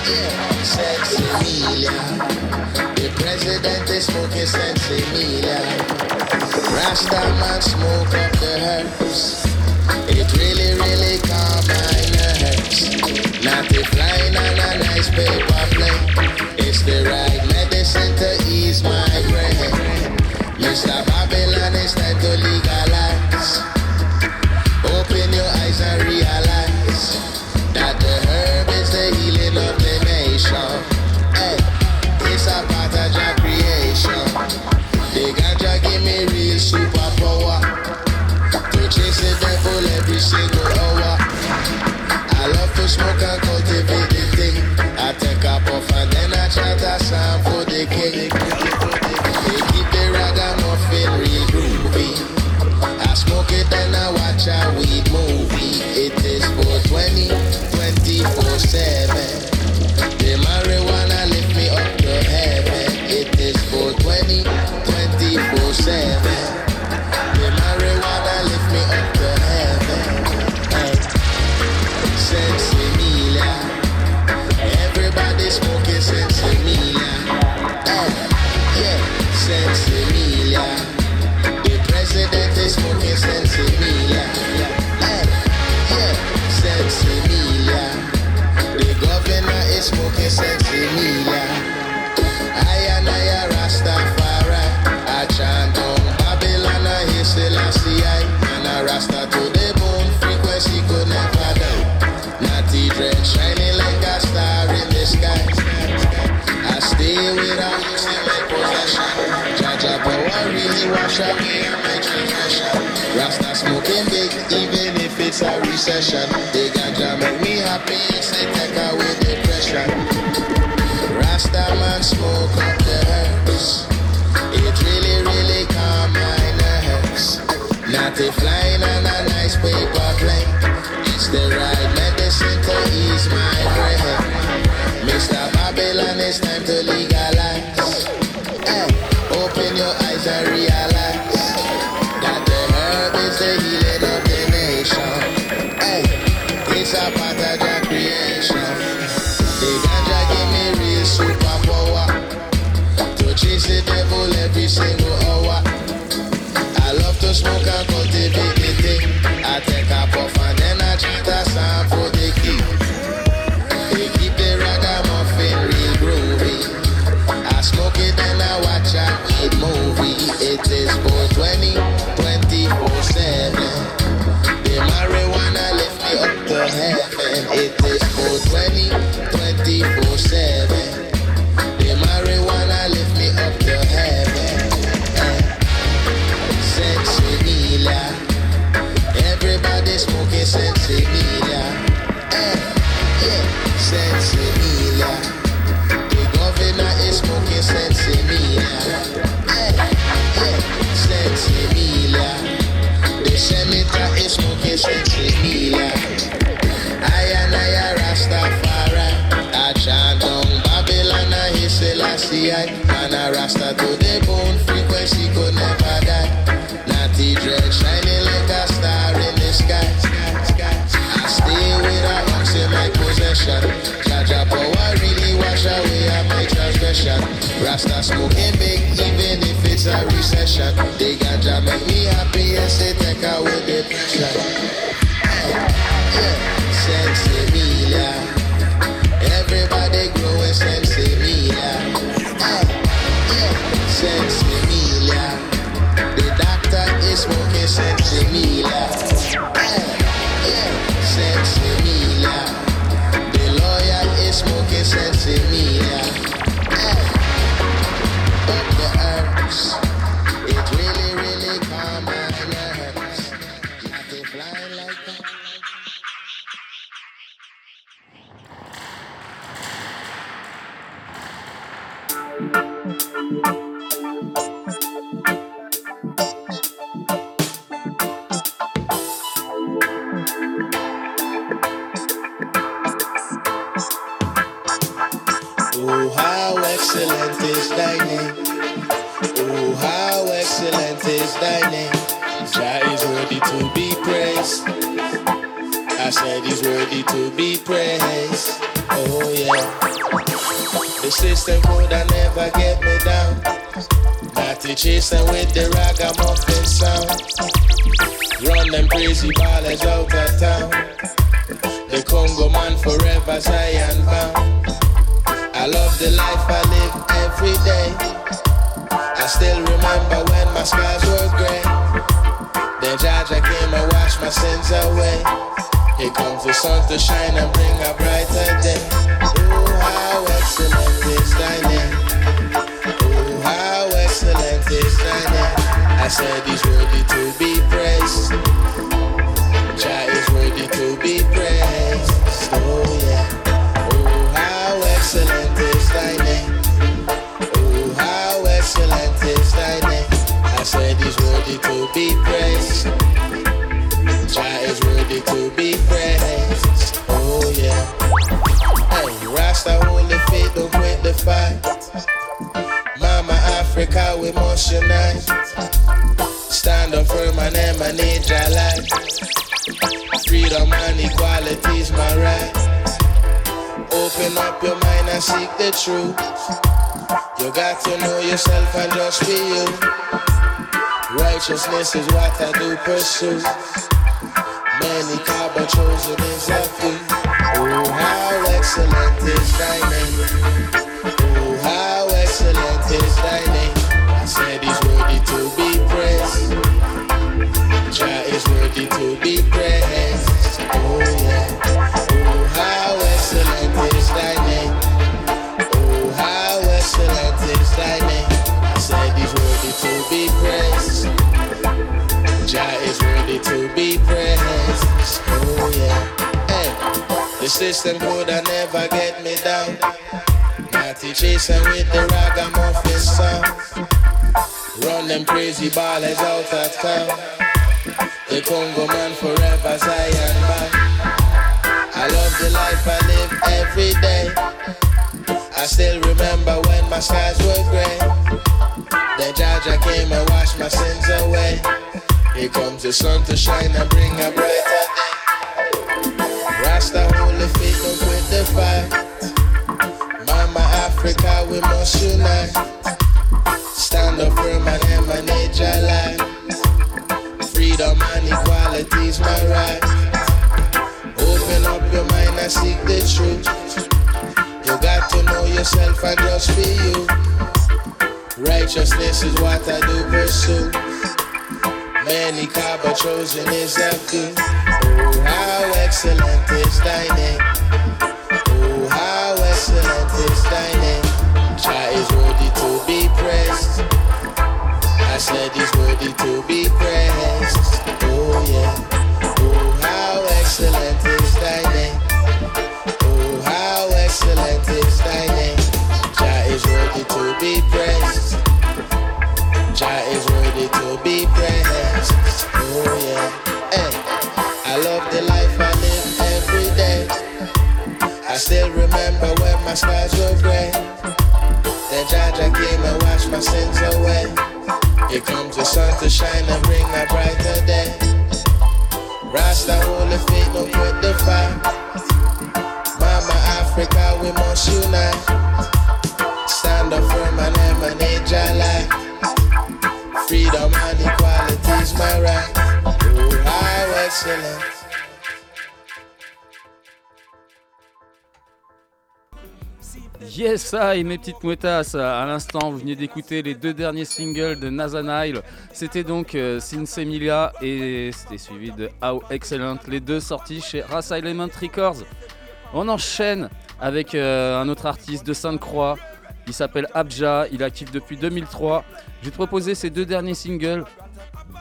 yeah. Sensimilia. The president is smoking Sensimilia. Rasta man smoke up the herbs. It really, really calm my nerves. Not flying on a nice paper plane. It's the right Rasta smoking big, even if it's a recession. They ganja make me happy, say take away depression. Rasta man smoke up the herbs. It really, really calm my nerves. Not a flying on a Thank you. Rasta smoking big, even if it's a recession. They got ganja make me happy and say take away depression. Yeah, chasing with the ragamuffin sound. Run them crazy ballers out of town. The Congo man forever Zion bound. I love the life I live every day. I still remember when my skies were gray. Then Jaja came and washed my sins away. Here comes the sun to shine and bring a brighter day. Oh, how excellent is thy name. Oh, how excellent is thy name. I said he's worthy to be praised. Jah is worthy to be praised. Oh, yeah. Oh, how excellent is thy name. Oh, how excellent is thy name. I said he's worthy to be praised. Africa, we must unite. Stand up firm and emanate your light. Freedom and equality is my right. Open up your mind and seek the truth. You got to know yourself and just be you. Righteousness is what I do pursue. Many carbon chosen is a few. Oh, how excellent is thy name. Oh, how excellent is thy to be praised. Oh yeah. Oh how is thy name. Oh how. I worthy to be praised. Jah is worthy to be praised. Oh yeah. The system could have never get me down. Natty chasing with the ragamuffin sound. Run them crazy ballers out of town. The Congo man forever Zion man. I love the life I live every day. I still remember when my skies were gray. Then Jaja came and washed my sins away. Here comes the sun to shine and bring a brighter day. Rasta holy feet up with the fight. Mama Africa, we must unite. Stand up firm and emanate your light. Freedom and equality's my right. Open up your mind and seek the truth. You got to know yourself and just be you. Righteousness is what I do pursue. Many car but chosen is few. Oh, how excellent is thy name. Oh, how excellent is thy name. Jah is worthy to be praised. I said he's worthy to be praised. Oh, yeah. Oh, how excellent is thy name. Oh, how excellent is thy name. Jah is worthy to be praised. Jah is worthy to be praised. Oh yeah. Hey, I love the life I live every day. I still remember when my skies were gray. Then Jaja came and washed my sins away. Here comes the sun to shine and bring a brighter day. Rasta holy feet no quit the fight. Mama Africa, we must unite. Stand up firm and emanate light. Freedom and equality is my right. Oh, how excellent. Yes, I, mes petites mouettasses. À l'instant, vous venez d'écouter les deux derniers singles de Nazanail. C'était donc euh, Since Emilia et c'était suivi de How Excellent. Les deux sortis chez Race Element Records. On enchaîne avec euh, un autre artiste de Sainte-Croix. Il s'appelle Abja. Il est actif depuis 2003. Je vais te proposer ces deux derniers singles.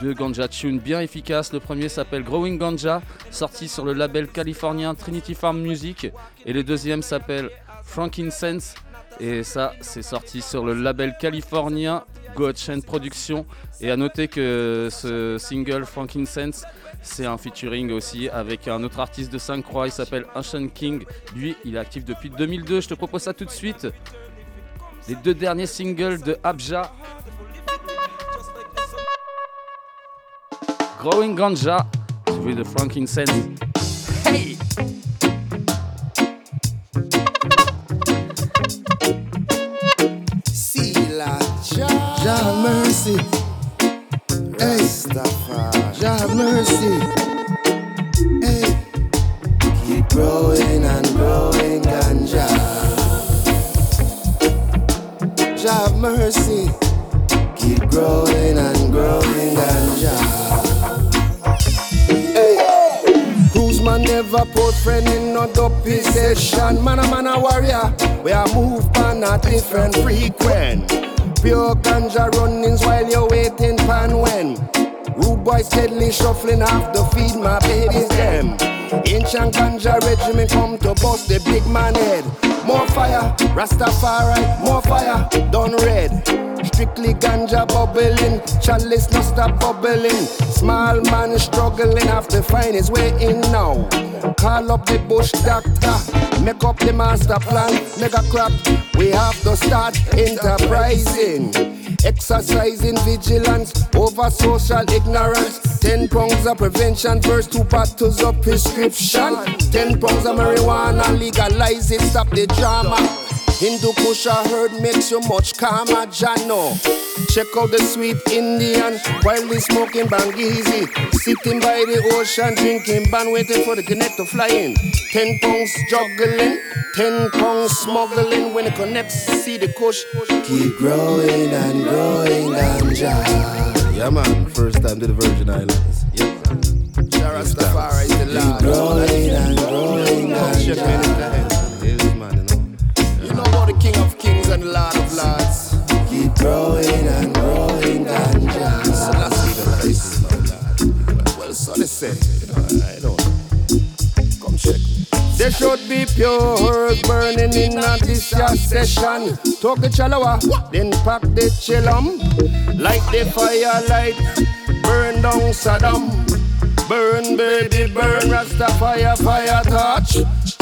Deux ganja tunes bien efficaces. Le premier s'appelle Growing Ganja, sorti sur le label californien Trinity Farm Music. Et le deuxième s'appelle Frankincense. Et ça, c'est sorti sur le label californien God Chain Productions. Et à noter que ce single Frankincense, c'est un featuring aussi avec un autre artiste de Sainte-Croix. Il s'appelle Ancient King. Lui, il est actif depuis 2002. Je te propose ça tout de suite. Les deux derniers singles de Abja. Growing Ganja, suivi de Frankincense. Hey! Jah mercy. Hey, Jah mercy. Hey, keep growing and growing ganja. Jah mercy. Keep growing and growing ganja. Hey, Cruise man never put friend in no dopey session. Man a man a warrior. We are move on a different frequent. Pure ganja runnings while you're waiting pan when. Rude boys steadily shuffling off the feed my babies them. Ancient ganja regiment come to bust the big man head. More fire, Rastafari, more fire, done red. Strictly ganja bubbling, chalice no stop bubbling. Small man struggling, have to find his way in now. Call up the bush doctor, make up the master plan, mega crop. We have to start enterprising. Exercising vigilance over social ignorance. Ten pounds of prevention versus two bottles of prescription. Ten pounds of marijuana, legalize it, stop the drama. Hindu Kusha herd makes you much calmer, Jano. Check out the sweet Indian while we smoking bangizi. Sitting by the ocean, drinking ban, waiting for the connect to fly in. Ten pounds juggling, ten pounds smuggling. When it connects, see the kush. Keep growing and growing ganja. Yeah, man. First time to the Virgin Islands. Yeah, man. Rastafari is the Lord. Keep growing and growing. You and Lord of Lords. Keep growing and growing ganja. Well, so they say. I. Come check. They show should be pure burning in a session. Talk the chalawa, then pack the chillum. Light the firelight, burn down Saddam. Burn, baby, burn, Rastafire, fire fire touch.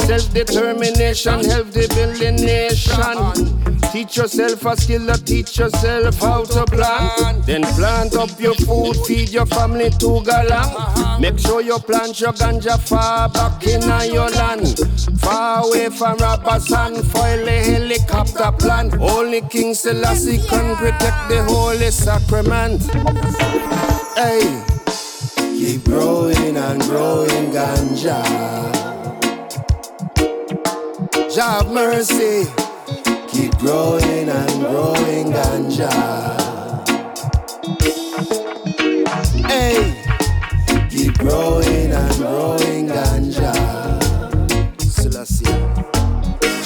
Self-determination, help the building nation. Teach yourself a skill to teach yourself how to plant. Then plant up your food, feed your family to galang. Make sure you plant your ganja far back in uh, your land. Far away from robbers and foil a helicopter plan. Only King Selassie can protect the holy sacrament. Hey, keep growing and growing ganja. Have mercy. Keep growing and growing ganja. Hey, keep growing and growing ganja. Selassie.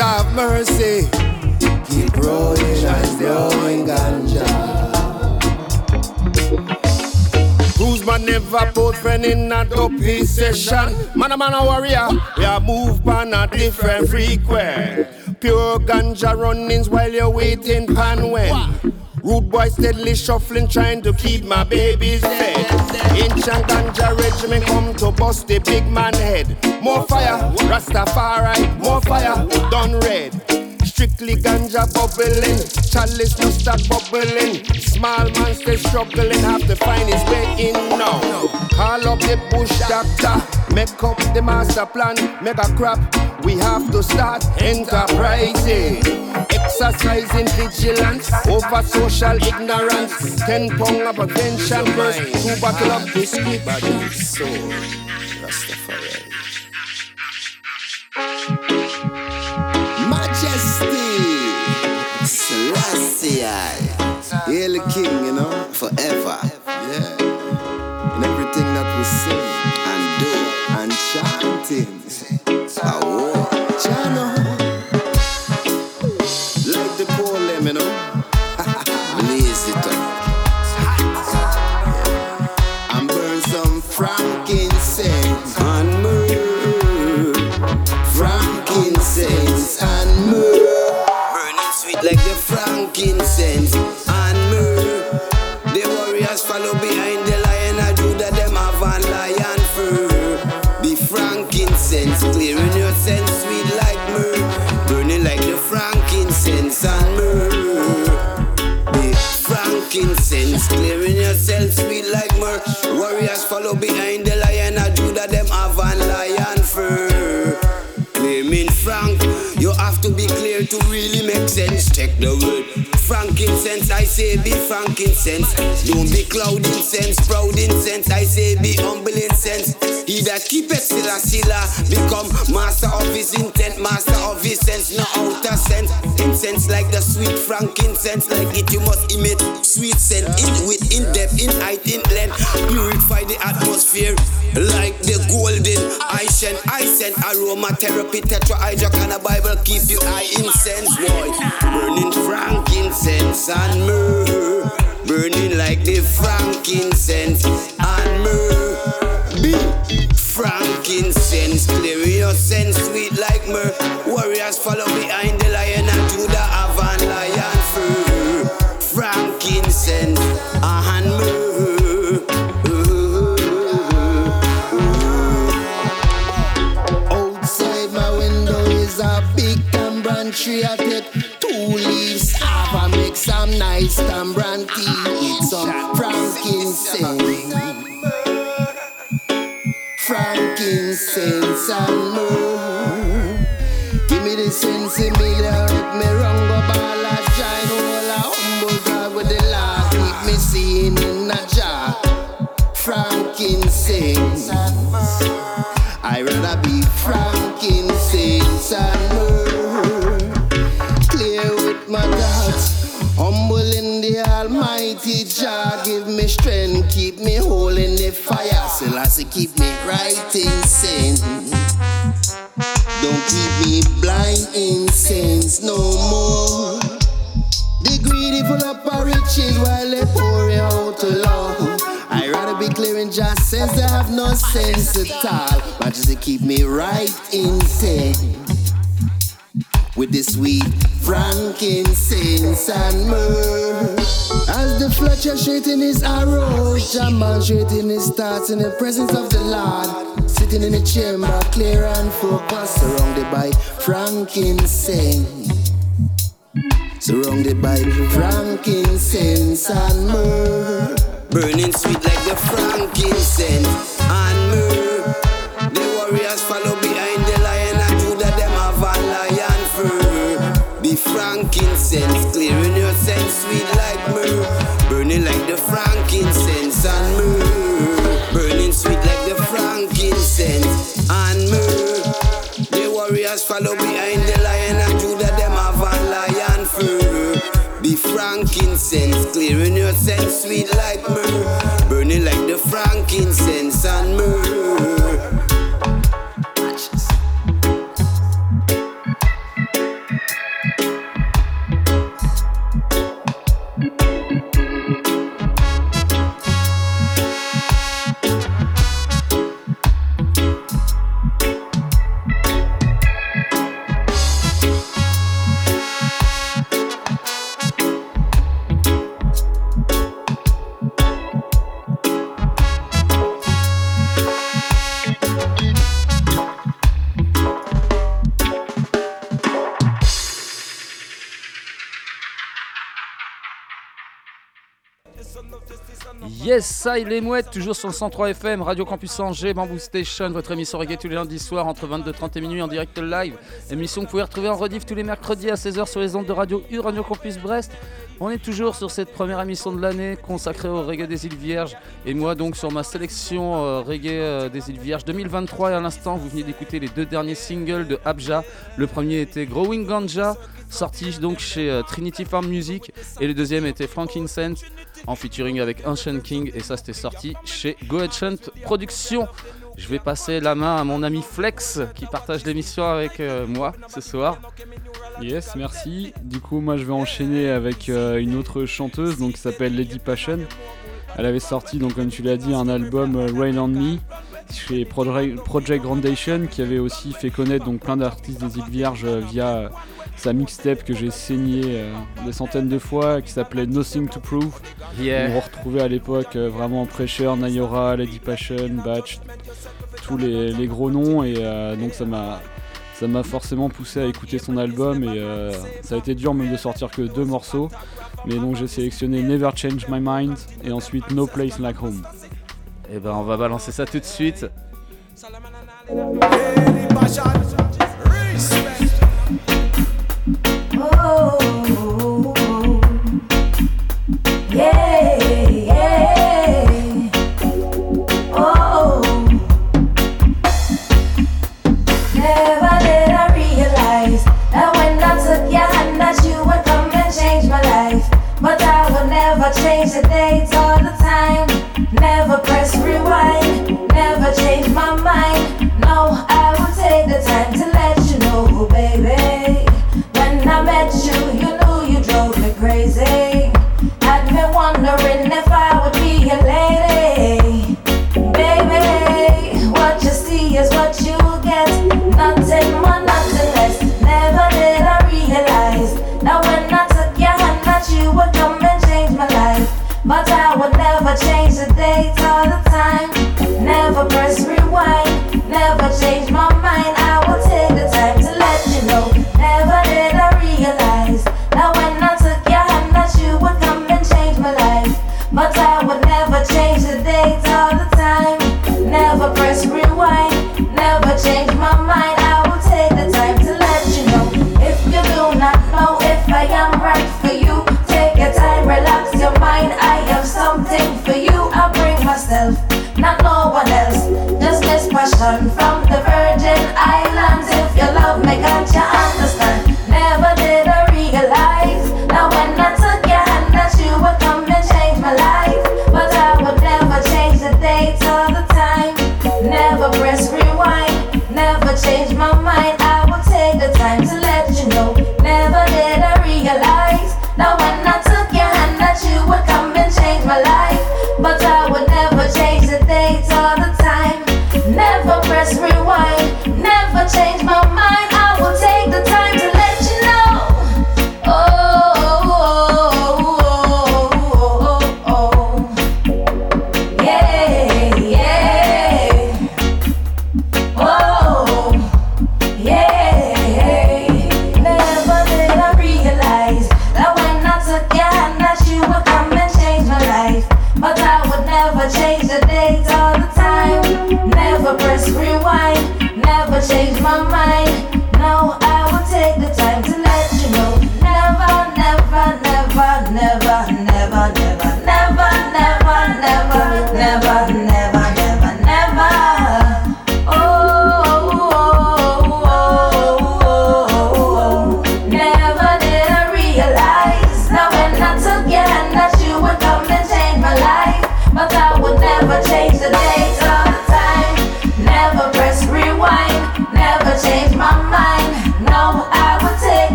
Have mercy. Keep growing and growing ganja. Never put friend in a dopey session? Man a man a warrior, we a move on a different frequency. Pure ganja runnings while you're waiting pan when. Rude boy steadily shuffling, trying to keep my babies fed. Ancient ganja regiment come to bust the big man head. More fire, Rastafari, more fire, done red. Strictly ganja bubbling, chalice no start bubbling. Small man stay struggling, have to find his way in now. Call up the bush doctor, make up the master plan, make a crop. We have to start enterprising, exercising vigilance over social ignorance. Ten pound of prevention versus two bottle of whiskey. So, Rastafari. Selassie, Hail the King, you know, forever. Yeah. And everything that we sing and do and chanting. Oh, frankincense, clearing yourself, sweet like myrrh. Warriors follow behind the lion of Judah, them have a lion fur. Claiming frank, you have to be clear to really make sense. Check the word. Frankincense, I say be frankincense. Don't be cloud incense, proud incense. I say be humble incense. He that keepeth silla silla sweet frankincense, like it you must emit sweet scent in with in depth, in height, in length. Purify the atmosphere like the golden I send, I send aromatherapy, tetrahydra, can a Bible keep you high incense, boy. Burning frankincense and myrrh, burning like the frankincense and myrrh. Be frankincense, clear your sense, tree. I take two leaves off and make some nice tambran tea with some frankincense. Frankincense and myrrh. Keep me right in sin. Don't keep me blind in sins no more. The greedy full up our riches while they pour out alone. I'd rather be clearing just sense, they have no sense at all. But just to keep me right in sync with the sweet frankincense and myrrh. As the fletcher straightening his arrows, Jamal straightening his thoughts in the presence of the Lord. Sitting in a chamber, clear and focused, surrounded by frankincense. Surrounded by frankincense and myrrh. Burning sweet like the frankincense and myrrh. Frankincense clearing your sense sweet like myrrh. Burning like the frankincense and myrrh. Burning sweet like the frankincense and myrrh. The warriors follow behind the lion and Judah them have a lion fur. The frankincense clearing your sense sweet like myrrh. Burning like the frankincense and myrrh. Yes, ça il est mouette, toujours sur le 103 FM, Radio Campus Angers, Bamboo Station, votre émission reggae tous les lundis soirs entre 22h30 et minuit en direct live. Émission que vous pouvez retrouver en rediff tous les mercredis à 16h sur les ondes de Radio U, Radio Campus Brest. On est toujours sur cette première émission de l'année consacrée au reggae des îles Vierges. Et moi donc sur ma sélection euh, reggae euh, des îles Vierges 2023 et à l'instant vous venez d'écouter les deux derniers singles de Abja. Le premier était Growing Ganja, sorti donc chez euh, Trinity Farm Music. Et le deuxième était Frankincense en featuring avec Ancient King et ça c'était sorti chez Go Productions. Je vais passer la main à mon ami Flex qui partage l'émission avec euh, moi ce soir. Yes, merci. Du coup, moi je vais enchaîner avec euh, une autre chanteuse donc, qui s'appelle Lady Passion. Elle avait sorti, donc, comme tu l'as dit, un album euh, Rain on Me chez Project Grandation qui avait aussi fait connaître donc, plein d'artistes des îles Vierges via sa mixtape que j'ai saigné euh, des centaines de fois qui s'appelait Nothing to Prove. Yeah. On retrouvait à l'époque euh, vraiment Pressure, Nayora, Lady Passion, Batch, tous les, les gros noms et euh, donc ça m'a ça m'a forcément poussé à écouter son album et euh, ça a été dur même de sortir que deux morceaux mais donc j'ai sélectionné Never Change My Mind et ensuite No Place Like Home. Et ben on va balancer ça tout de suite. Change my life. But I would never change the dates or the time. Never press rewind, never change my mind. not no one else. Just this passion from the Virgin Islands. If your love, make God you understand.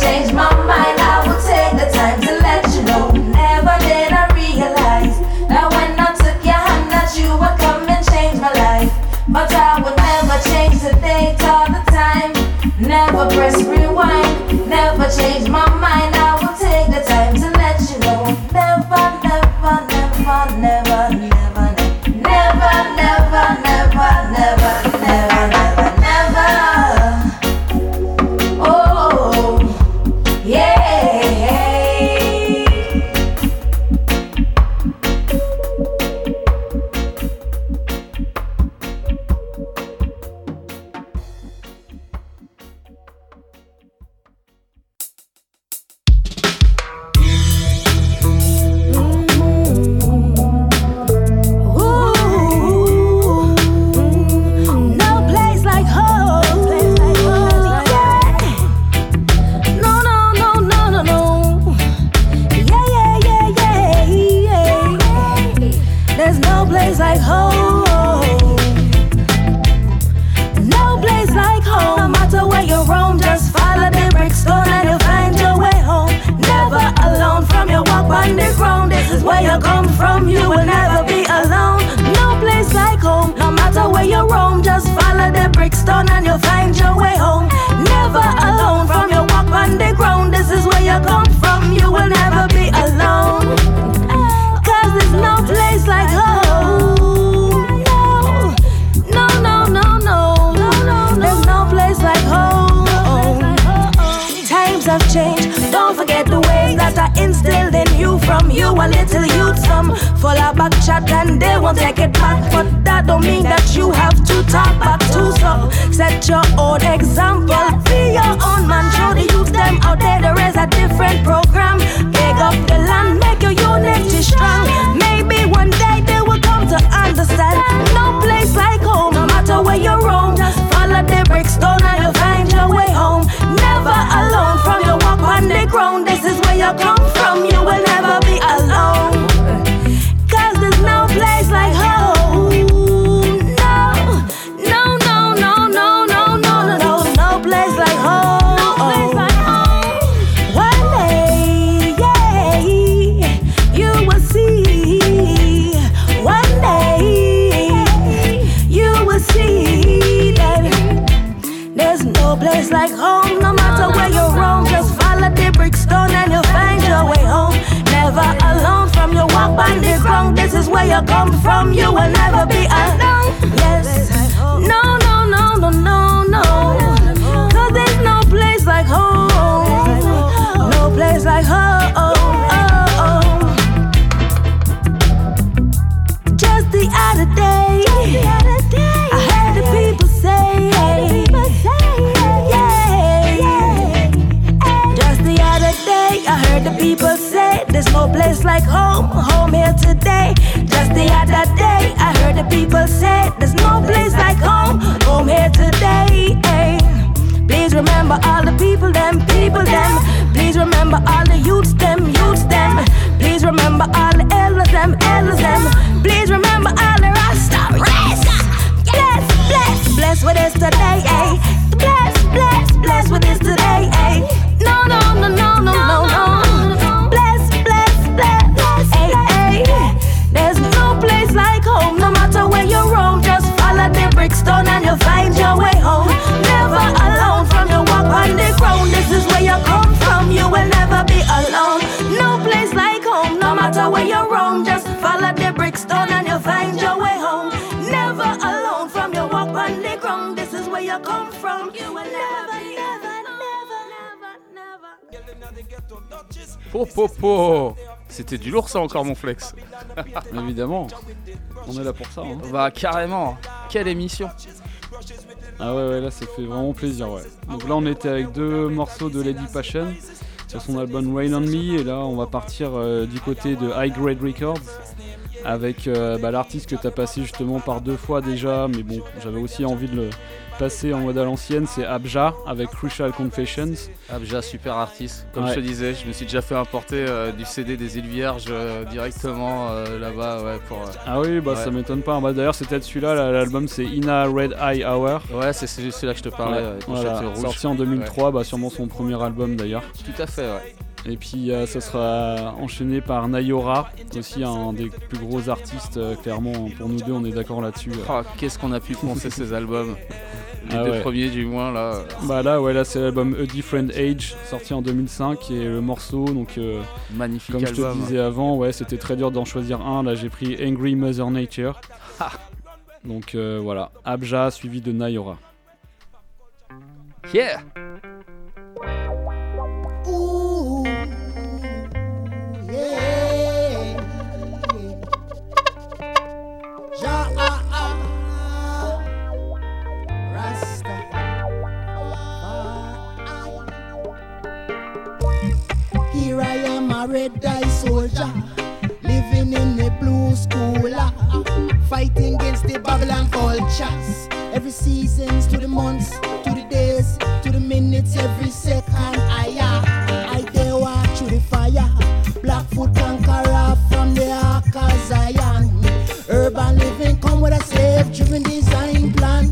change my mind. come from. You never, never, never, never, C'était du lourd ça encore mon flex. [LAUGHS] Évidemment. On est là pour ça. Hein. Bah carrément. Quelle émission. Ah ouais, ouais là ça fait vraiment plaisir ouais. Donc là on était avec deux morceaux de Lady Passion sur son album Rain on Me et là on va partir euh, du côté de High Grade Records avec euh, bah, l'artiste que t'as passé justement par deux fois déjà mais bon j'avais aussi envie de le, passer en mode à l'ancienne, c'est Abja avec Crucial Confessions. Abja, super artiste. Comme Ouais. je te disais, je me suis déjà fait importer euh, du CD des îles Vierges euh, directement euh, là-bas ouais, pour. Ah oui, bah ouais. ça m'étonne pas. Bah, D'ailleurs, peut-être celui-là, la- l'album c'est Ina Red Eye Hour. Ouais, c'est celui-là que je te parlais, voilà, sorti en 2003, bah, sûrement son premier album d'ailleurs. Tout à fait, ouais. Et puis euh, ça sera enchaîné par Nayora, aussi un des plus gros artistes, euh, clairement pour nous deux on est d'accord là-dessus. euh. Oh, Qu'est-ce qu'on a pu penser ces [LAUGHS] albums Les Ah deux ouais. premiers du moins là. Bah là ouais là c'est l'album A Different Age sorti en 2005 et le morceau donc euh, Magnifique comme je te album. disais avant ouais c'était très dur d'en choisir un là j'ai pris Angry Mother Nature donc euh, voilà Abja suivi de Nayora Yeah Ooh, yeah. A red eye soldier, living in a blue school, ah, fighting against the Babylon vultures. Every seasons to the months, to the days, to the minutes, every second. I, ah, I dare walk through the fire. Blackfoot conqueror from the Ark of Zion. Urban living come with a slave-driven design plan.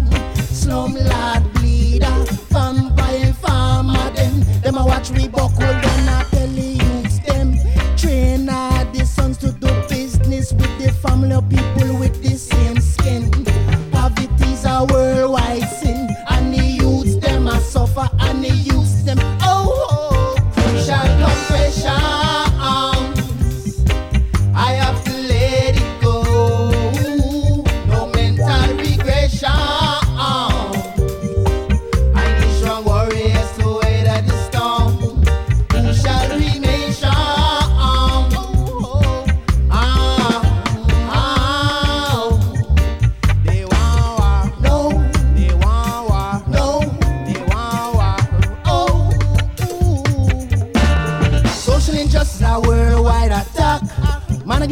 Slumlord bleeder, vampire farmer them. Them a watch we buckle, then family people with the same skin. Poverty's a worldwide sin, and the youths them a suffer, and the youths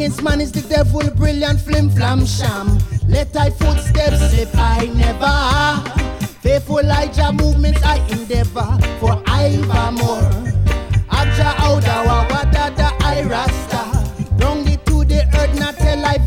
Against man is the devil, brilliant flim flam sham. Let thy footsteps slip, I never. Faithful Elijah movements, I endeavor for I more. Abja Audawa, Wadada, I rasta. Wrong it to the earth, not television, say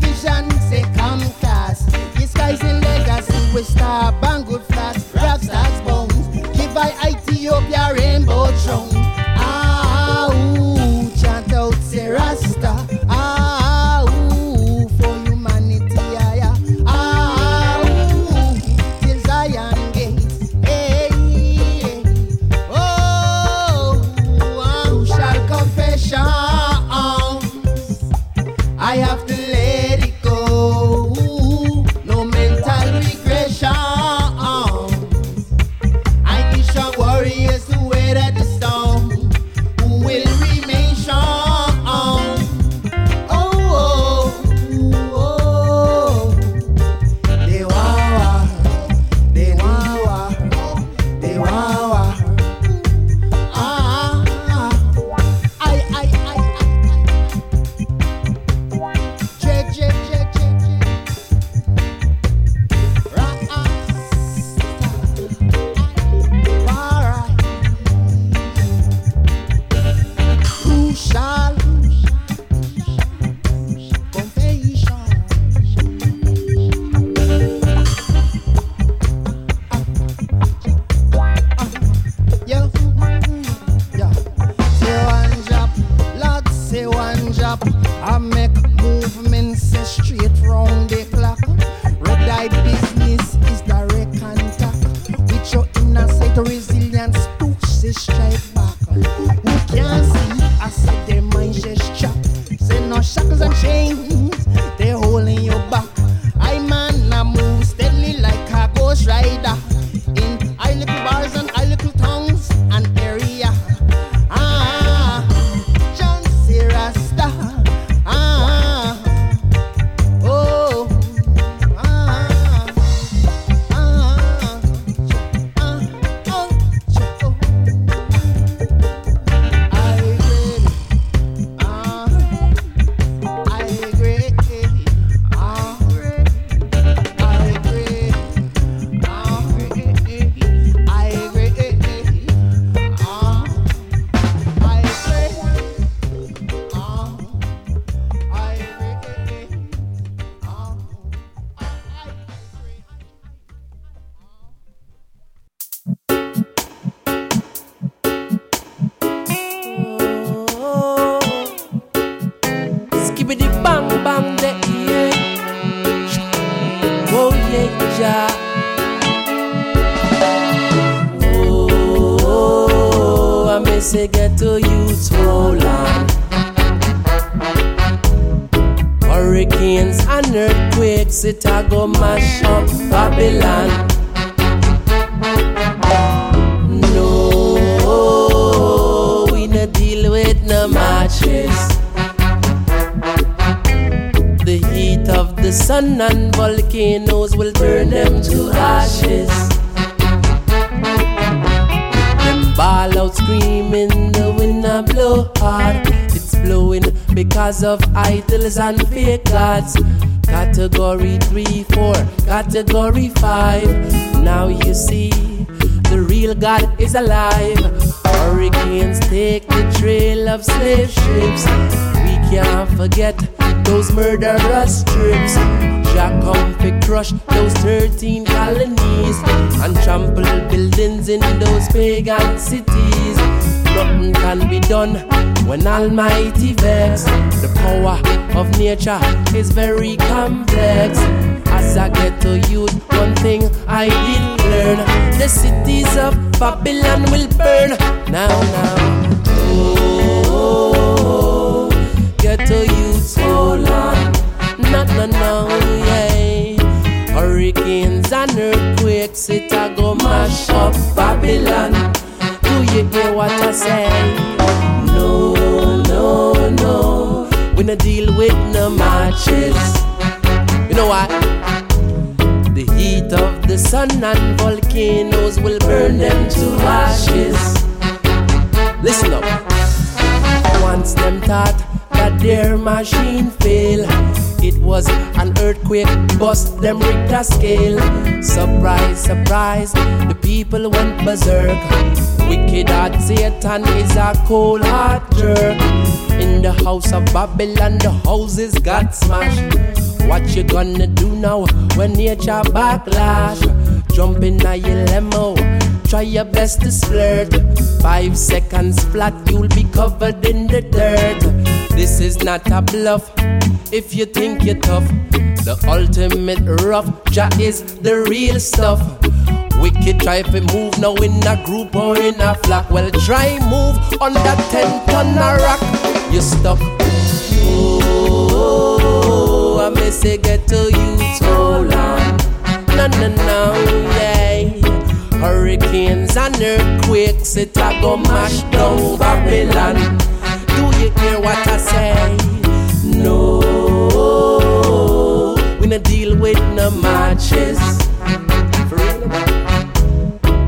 I have sun and volcanoes will burn them to ashes. Listen up. Once them thought that their machine fail. It was an earthquake, bust them Richter scale. Surprise, surprise, the people went berserk. Wicked heart Satan is a cold heart jerk. In the house of Babylon, the houses got smashed. What you gonna do now when nature backlash? Jump in a your limo, try your best to flirt. Five seconds flat, you'll be covered in the dirt. This is not a bluff. If you think you're tough, the ultimate rough ja is the real stuff. Wicked try to move now in a group or in a flock. Well, try move on that ten ton of rock. You're stuck. Oh, say get to you so long. No, no, no, yeah. Hurricanes and earthquakes, it a go mash down Babylon. Do you hear what I say? No, we no deal with no matches.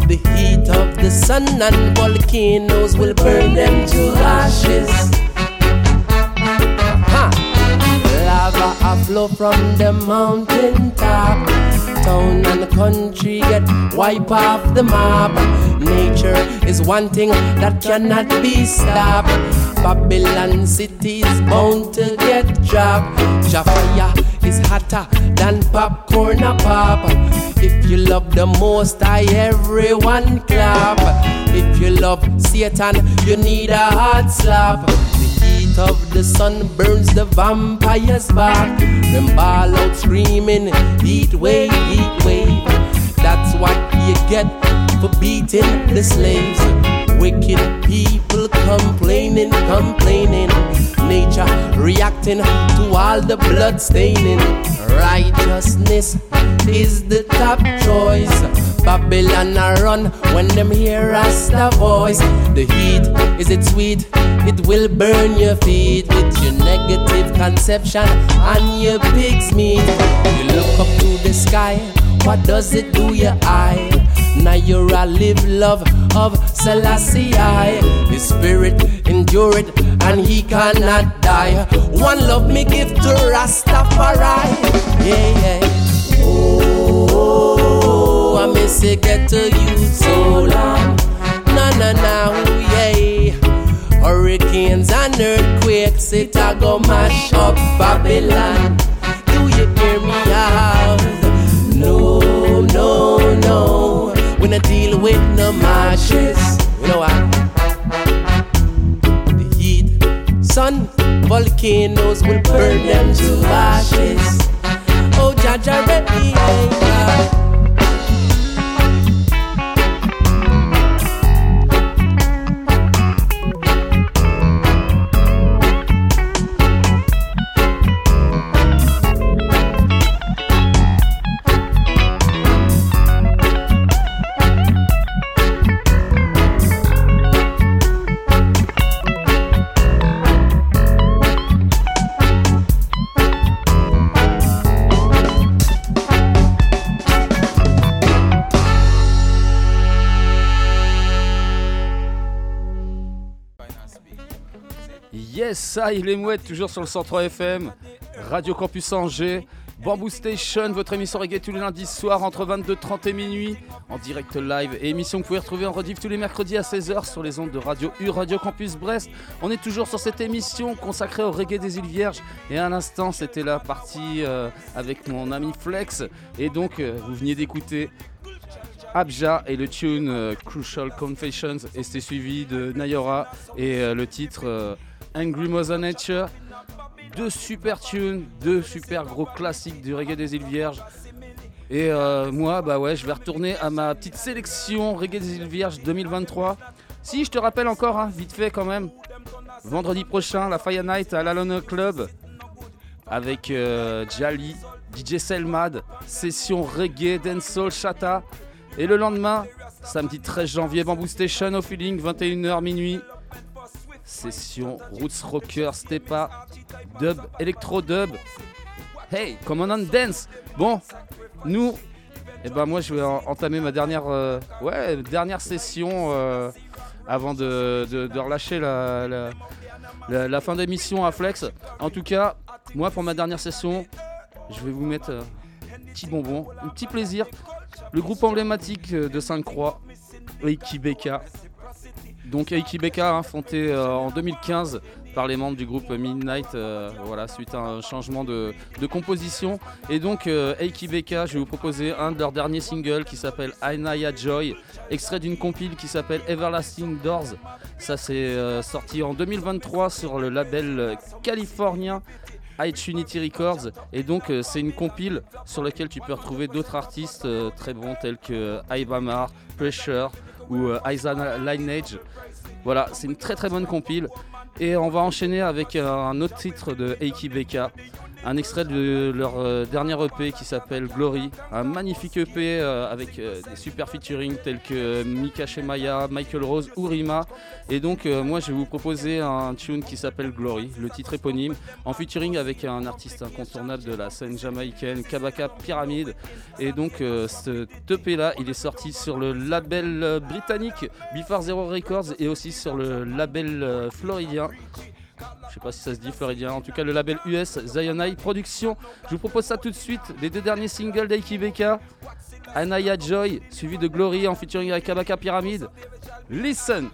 The heat of the sun and volcanoes will burn them to ashes. Lava a flow from the mountain top. Town and the country get wiped off the map. Nature is one thing that cannot be stopped. Babylon city is bound to get dropped. Jafaya is hotter than popcorn a pop. If you love the most, I everyone clap. If you love Satan, you need a hard slap. Of the sun burns the vampires back. Them ball out screaming, heat wave, heat wave. That's what you get for beating the slaves. Wicked people complaining, complaining. Nature reacting to all the blood staining. Righteousness is the top choice. Babylon a run when them hear Rasta voice. The heat, is it sweet? It will burn your feet with your negative conception and your pig's meat. You look up to the sky, what does it do your eye? Now you're a live love of Selassie. I his spirit endure it and he cannot die. One love me give to Rastafari. Yeah, yeah. Oh, I miss it get to you so long. No, no, no, oh, yeah. Hurricanes and earthquakes, it a go mash up Babylon. Do you hear me out? No, no, no when I deal with no matches. You know what? The heat, sun, volcanoes will burn them to ashes. Oh, Jaja, ready, yeah. Ça, il est mouette, toujours sur le 103 FM, Radio Campus Angers, Bamboo Station, votre émission reggae tous les lundis soirs entre 22h30 et minuit, en direct live. Et émission que vous pouvez retrouver en rediff tous les mercredis à 16h sur les ondes de Radio U, Radio Campus Brest. On est toujours sur cette émission consacrée au reggae des îles Vierges. Et à l'instant, c'était la partie euh, avec mon ami Flex. Et donc, euh, vous veniez d'écouter Abja et le tune euh, Crucial Confessions. Et c'était suivi de Nayora et le titre Angry Mother Nature. Deux super tunes, deux super gros classiques du reggae des îles Vierges. Et euh, moi, bah ouais, je vais retourner à ma petite sélection reggae des îles Vierges 2023. Si, je te rappelle encore, hein, vite fait quand même, vendredi prochain, la Fire Night à l'Alona Club avec euh, Jali, DJ Selmad, session reggae, dancehall, chata. Et le lendemain, samedi 13 janvier, Bamboo Station au feeling, 21h minuit. Session Roots Rocker, Stepa, Dub, Electro Dub. Hey, Commandant Dance. Bon, nous, et ben moi je vais en- entamer ma dernière, euh, ouais, dernière session euh, avant de, relâcher la, la- la- fin d'émission à Flex. En tout cas, moi pour ma dernière session, je vais vous mettre euh, un petit bonbon, un petit plaisir. Le groupe emblématique euh, de Sainte-Croix, Eiki. Donc Eiki Beka, hein, fondé euh, en 2015 par les membres du groupe Midnight, euh, voilà, suite à un changement de, composition. Et donc euh, Eiki Beka, je vais vous proposer un de leurs derniers singles qui s'appelle Ainaya Joy, extrait d'une compile qui s'appelle Everlasting Doors. Ça c'est euh, sorti en 2023 sur le label euh, californien iTunity Records et donc euh, c'est une compile sur laquelle tu peux retrouver d'autres artistes euh, très bons tels que euh, Ibamar, Pressure ou euh, Isa Lineage. Voilà, c'est une très très bonne compile et on va enchaîner avec euh, un autre titre de Eiki Beka, un extrait de leur euh, dernier EP qui s'appelle Glory, un magnifique EP euh, avec euh, des super featuring tels que Mika Shemaya, Michael Rose ou Rima. Et donc moi je vais vous proposer un tune qui s'appelle Glory, le titre éponyme, en featuring avec un artiste incontournable de la scène jamaïcaine, Kabaka Pyramid. Et donc ce EP là, il est sorti sur le label britannique Before Zero Records et aussi sur le label floridien. Je sais pas si ça se dit floridien, en tout cas le label US Zionai Productions. Je vous propose ça tout de suite, les deux derniers singles d'Aiki Beka, Anaya Joy, suivi de Glory en featuring avec Kabaka Pyramid. Listen!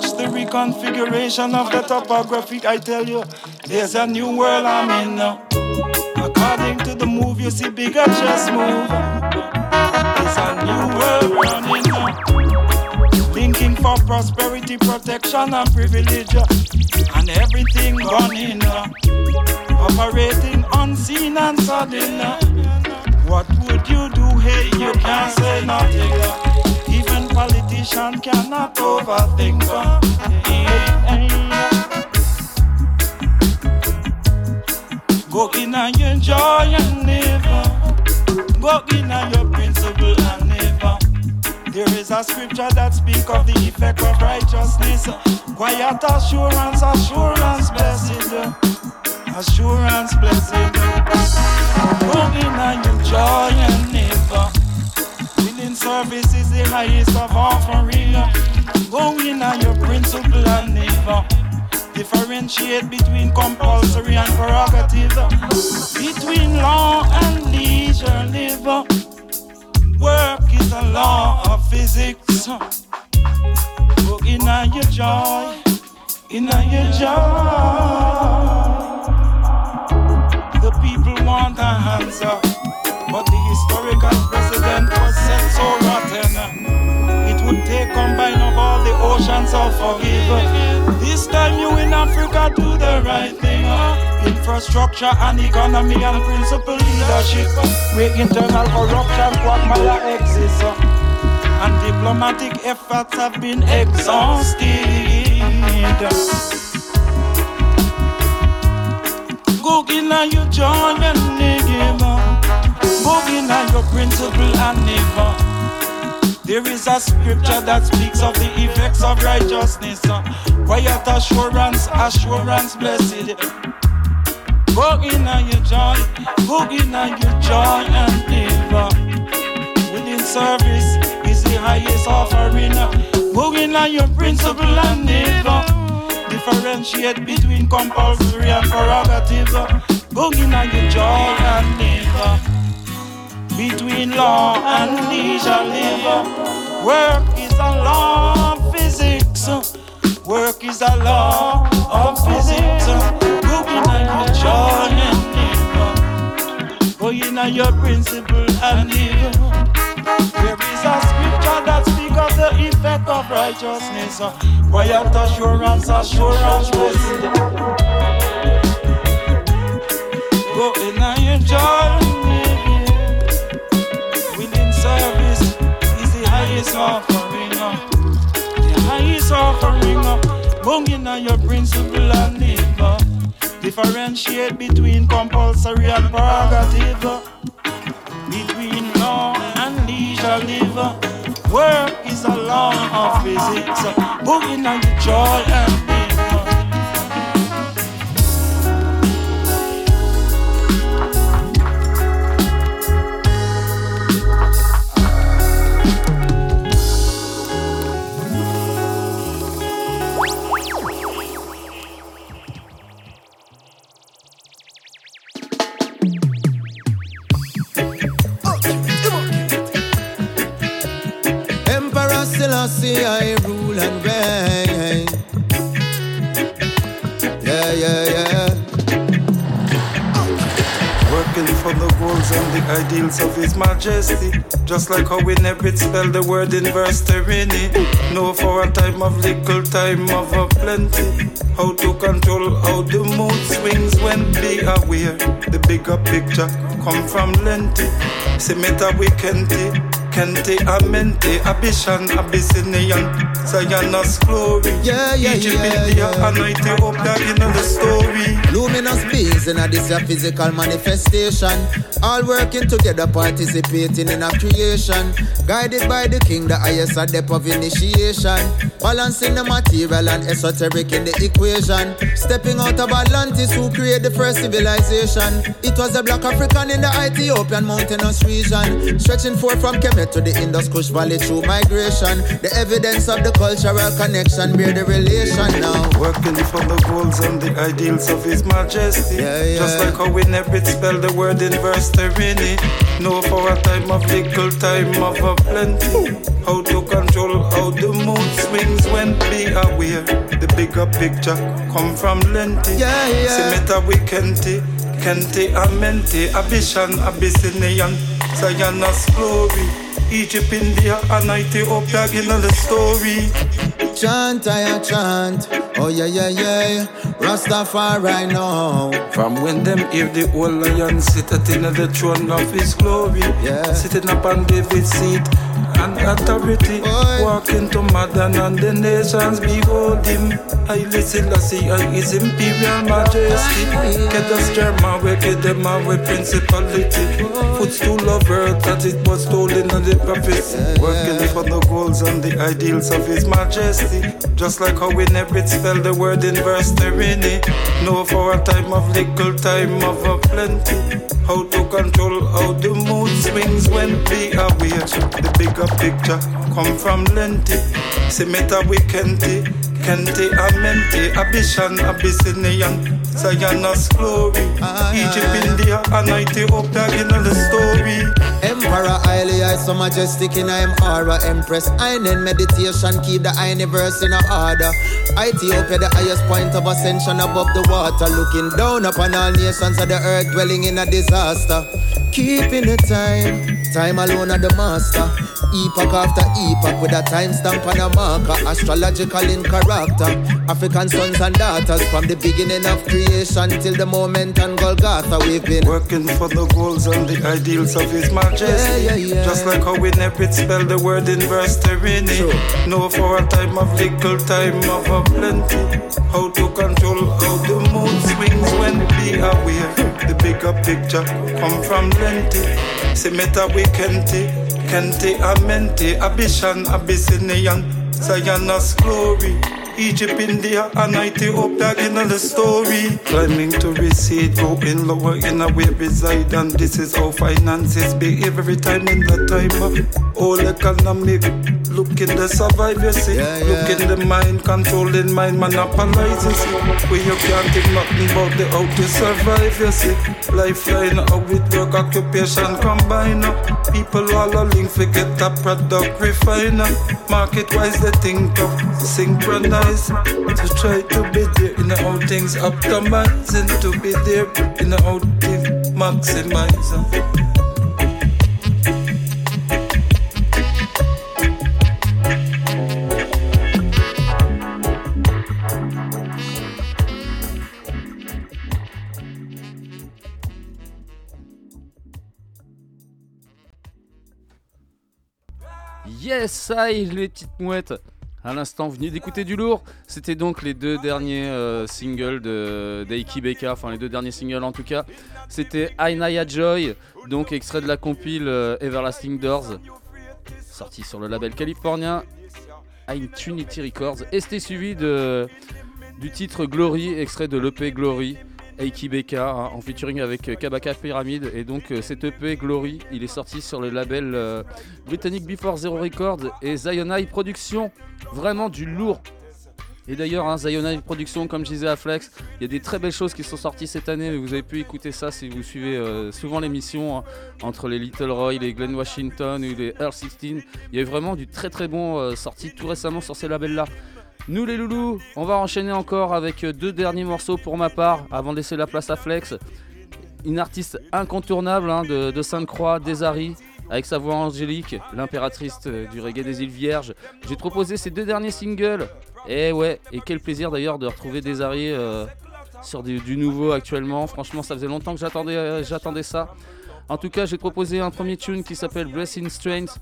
Watch the reconfiguration of the topography. I tell you, there's a new world I'm in now. According to the move, you see bigger just move. There's a new world running now. Thinking for prosperity, protection, and privilege. And everything running. uh, Operating unseen and sudden. What would you do? Hey, you can't say nothing. Politician cannot overthink. Go in and enjoy and live. Go in and your principle and live. There is a scripture that speak of the effect of righteousness. Quiet assurance, assurance, blessed. Assurance, blessed. Go in and you joy and Service is the highest of offering. Go in and your principle and live. Differentiate between compulsory and prerogative. Between law and leisure live. Work is a law of physics. Go in and your joy. In and your joy. The people want a answer. But the historical precedent was set so rotten. It would take combine of all the oceans of forgive. This time you in Africa do the right thing. Infrastructure and economy and principle leadership. Where internal corruption, quagmire exists. And diplomatic efforts have been exhausted. Go in and you join and. Moving on your principle and never. There is a scripture that speaks of the effects of righteousness. Uh, quiet assurance, assurance, blessed. Booking on your joy, booking on your joy and never. Within service is the highest offering. Booking on your principle and never. Differentiate between compulsory and prerogative. Booking on your joy and never between law and leisure live. Work is a law of physics. Work is a law of physics. Looking at your joy and live. Going at your principle and live. There is a scripture that speaks of the effect of righteousness. Quiet assurance, assurance, blessed. Go in and your highest offering, uh, the highest offering, uh, bunging on your principle and. Uh, differentiate between compulsory and prerogative, between law and leisure live. Uh, work is a law of physics, bunging on your joy and Selassie, I rule and reign. Yeah, yeah, yeah. Working for the goals and the ideals of His Majesty. Just like how we never spell the word in verse Terini. No, for a time of little, time of a plenty. How to control how the mood swings when be aware. The bigger picture come from lenty. Lenti. Semeta weekend. Kente, Amente, Abishan, Abyssinian, Zion's glory. Yeah, yeah, Egypt, yeah, India, yeah. and Ethiopia in the story. Luminous beings in a this a physical manifestation. All working together, participating in a creation. Guided by the king, the highest a depth of initiation. Balancing the material and esoteric in the equation. Stepping out of Atlantis, who created the first civilization. It was the black African in the Ethiopian mountainous region. Stretching forth from Kemet to the Indus Kush Valley through migration. The evidence of the cultural connection bear the relation now. Working for the goals and the ideals of His Majesty. Yeah, yeah. Just like how we never spell the word in verse Terini. No, for a time of little, time of a plenty. How to control how the mood swings when be aware. The bigger picture come from Lenti. Yeah, yeah. Semeta Wikenti, Kenti, Amenti, Abishan, Abyssinian, Zion's glory. Egypt, India, and Ethiopia in the story. Chant, I chant. Oh, yeah, yeah, yeah. Rastafari now. From when them hear the old lion sitting on the throne of his glory. Yeah. Sitting upon David's seat and authority. Walking to modern and the nations behold him. I listen, I see I his imperial majesty. Get us German, we get them away principality. Footstool of earth that it was stolen in the prophecy. Working for the goals and the ideals of his majesty. Just like how we never spell the word in verse Terini. No, for a time of little, time of a How to control how the mood swings when we are weird. The bigger picture come from Lenti. Semeta Wikenti, Kenti Amenti, Abishan, Abyssinian, Zion's glory. Ah, Egypt, India, and Ethiopia in the story. Emperor Haile, I so majestic in I'm aura. Empress Einen meditation, keep the universe in order. Ethiopia, the highest point of ascension above the water. Looking down upon all nations of the earth, dwelling in a disaster. Keeping the time, time alone are the master. Epoch after epoch with a time stamp and a marker. Astrological in character. African sons and daughters from the beginning of creation till the moment on Golgotha we've been working for the goals and the ideals of His Majesty. Yeah, yeah, yeah. Just like how we never spell the word in verse Terini. No, for a time of little, time of a plenty. How to control how the mood swings when be aware. The bigger picture. Come from plenty. Semeta we Kenti, Kenti Amenti, Abishan, Abyssinian, Zion's glory. Egypt, India, and Ethiopia in the story. Climbing to recede, going lower in a way reside, and this is how finances behave every time in the time. of All economic, look in the survive, you see. Look in the mind, controlling mind, monopolize, you see. Where you can't think nothing about the how to survive, you see. Lifeline, how it work, occupation combine. People all a link, forget the product refiner. Market wise, they think of synchronize to try to be there in the how things optimize and to be there in the how things maximize. Yes, aïe, les petites mouettes. À l'instant, vous venez d'écouter du lourd. C'était donc les deux derniers euh, singles de d'Aiki Beka, enfin les deux derniers singles en tout cas. C'était Ainaya Joy, donc extrait de la compile euh, Everlasting Doors, sorti sur le label californien Intunity Records. Et c'était suivi du titre Glory, extrait de l'EP Glory. Aiki Beka hein, en featuring avec euh, Kabaka Pyramid et donc euh, cet EP Glory il est sorti sur le label euh, britannique Before Zero Records et Zionai Productions vraiment du lourd et d'ailleurs, hein, Zionai Productions, comme je disais à Flex, il y a des très belles choses qui sont sorties cette année. Vous avez pu écouter ça si vous suivez euh, souvent l'émission hein, entre les Little Roy, les Glen Washington ou les Earl 16. Il y a eu vraiment du très très bon sorti tout récemment sur ces labels-là. Nous les loulous, on va enchaîner encore avec euh, deux derniers morceaux pour ma part avant de laisser la place à Flex. Une artiste incontournable hein, de, Sainte-Croix, Desari, avec sa voix angélique, l'impératrice euh, du reggae des îles Vierges. J'ai proposé ces deux derniers singles. Et ouais, et quel plaisir d'ailleurs de retrouver Desari euh, sur du, nouveau actuellement. Franchement, ça faisait longtemps que j'attendais j'attendais ça. En tout cas, j'ai proposé un premier tune qui s'appelle Blessing Strength,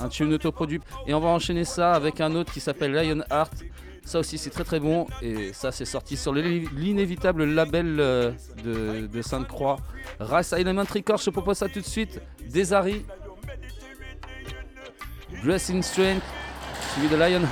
un tune autoproduit. Et on va enchaîner ça avec un autre qui s'appelle Lion Heart. Ça aussi, c'est très très bon. Et ça, c'est sorti sur le- l'inévitable label euh, de, Sainte-Croix. Race Element Records, je propose ça tout de suite. Desari. Blessing Strength, suivi de Lion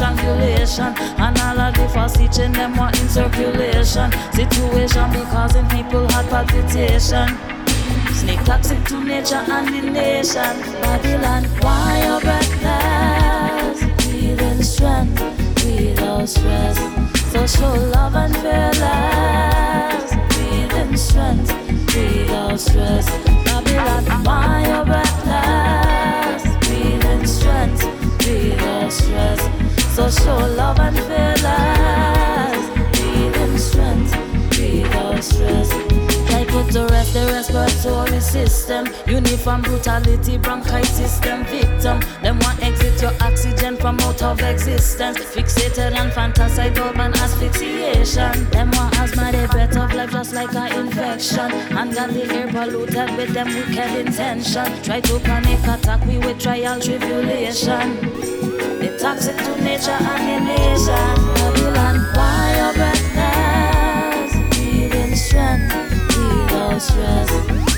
strangulation, and all of the fast teaching them what in circulation. Situation be causing people heart palpitation. Snake toxic to nature and the nation. Babylon, why you breathless? Breathing strength without stress. So show love and fearless. Breathing strength without stress. Babylon, why you breathless? So show love and fearless. give them strength, breathe out stress. Try put to rest the respiratory system. Uniform brutality, bronchitis, system victim. Them want exit your oxygen from out of existence. Fixated and fantasize urban asphyxiation. Them want asthma, they breath of life just like an infection. And got the air polluted with them wicked intention. Try to panic attack, we with trial tribulation toxic to nature and nation. Babylon, why your breathless? Breathe strength, breathe out stress.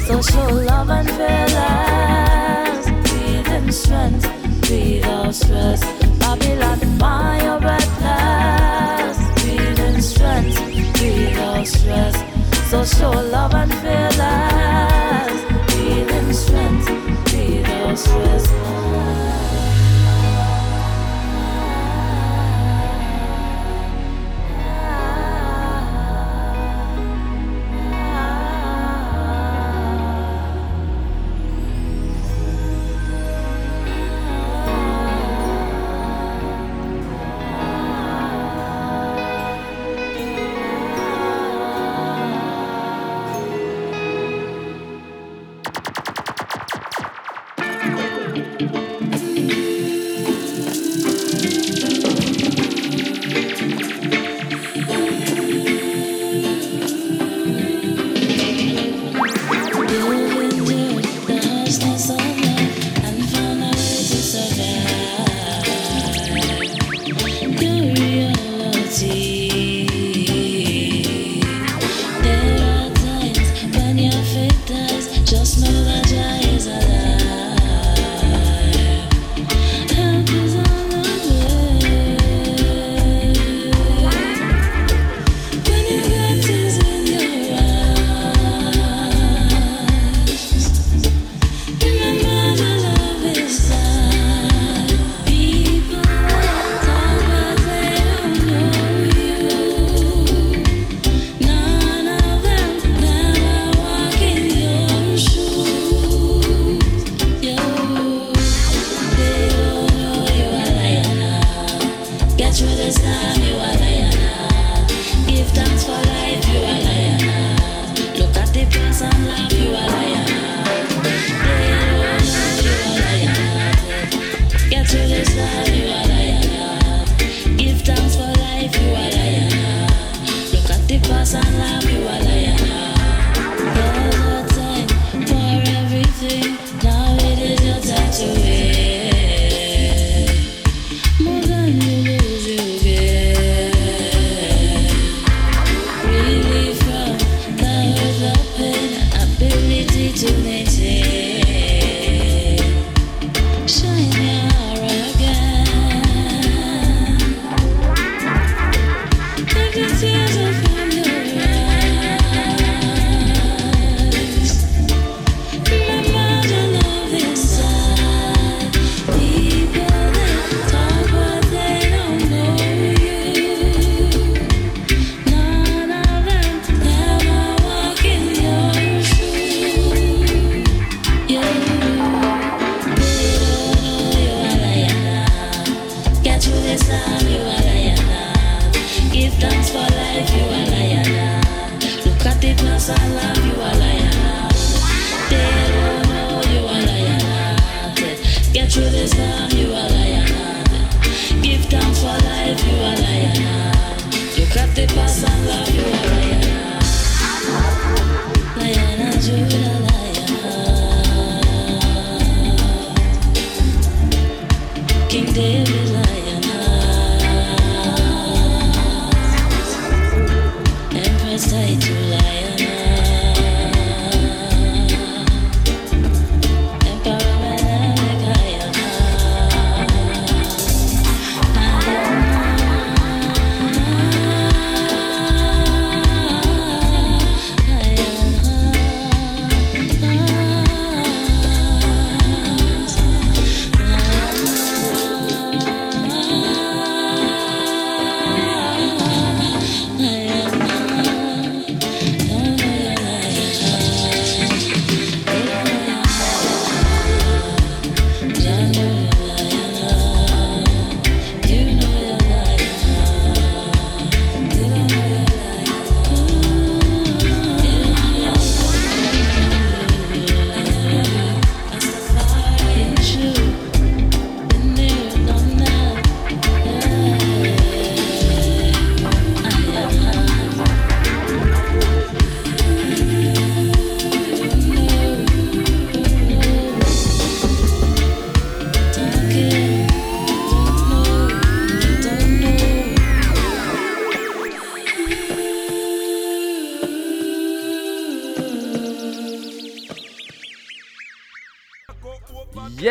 So show love and fearless. Breathe strength, breathe out stress. Babylon, why your breathless? Breathe strength, breathe out stress. So show love and fearless. Breathe strength, breathe out stress.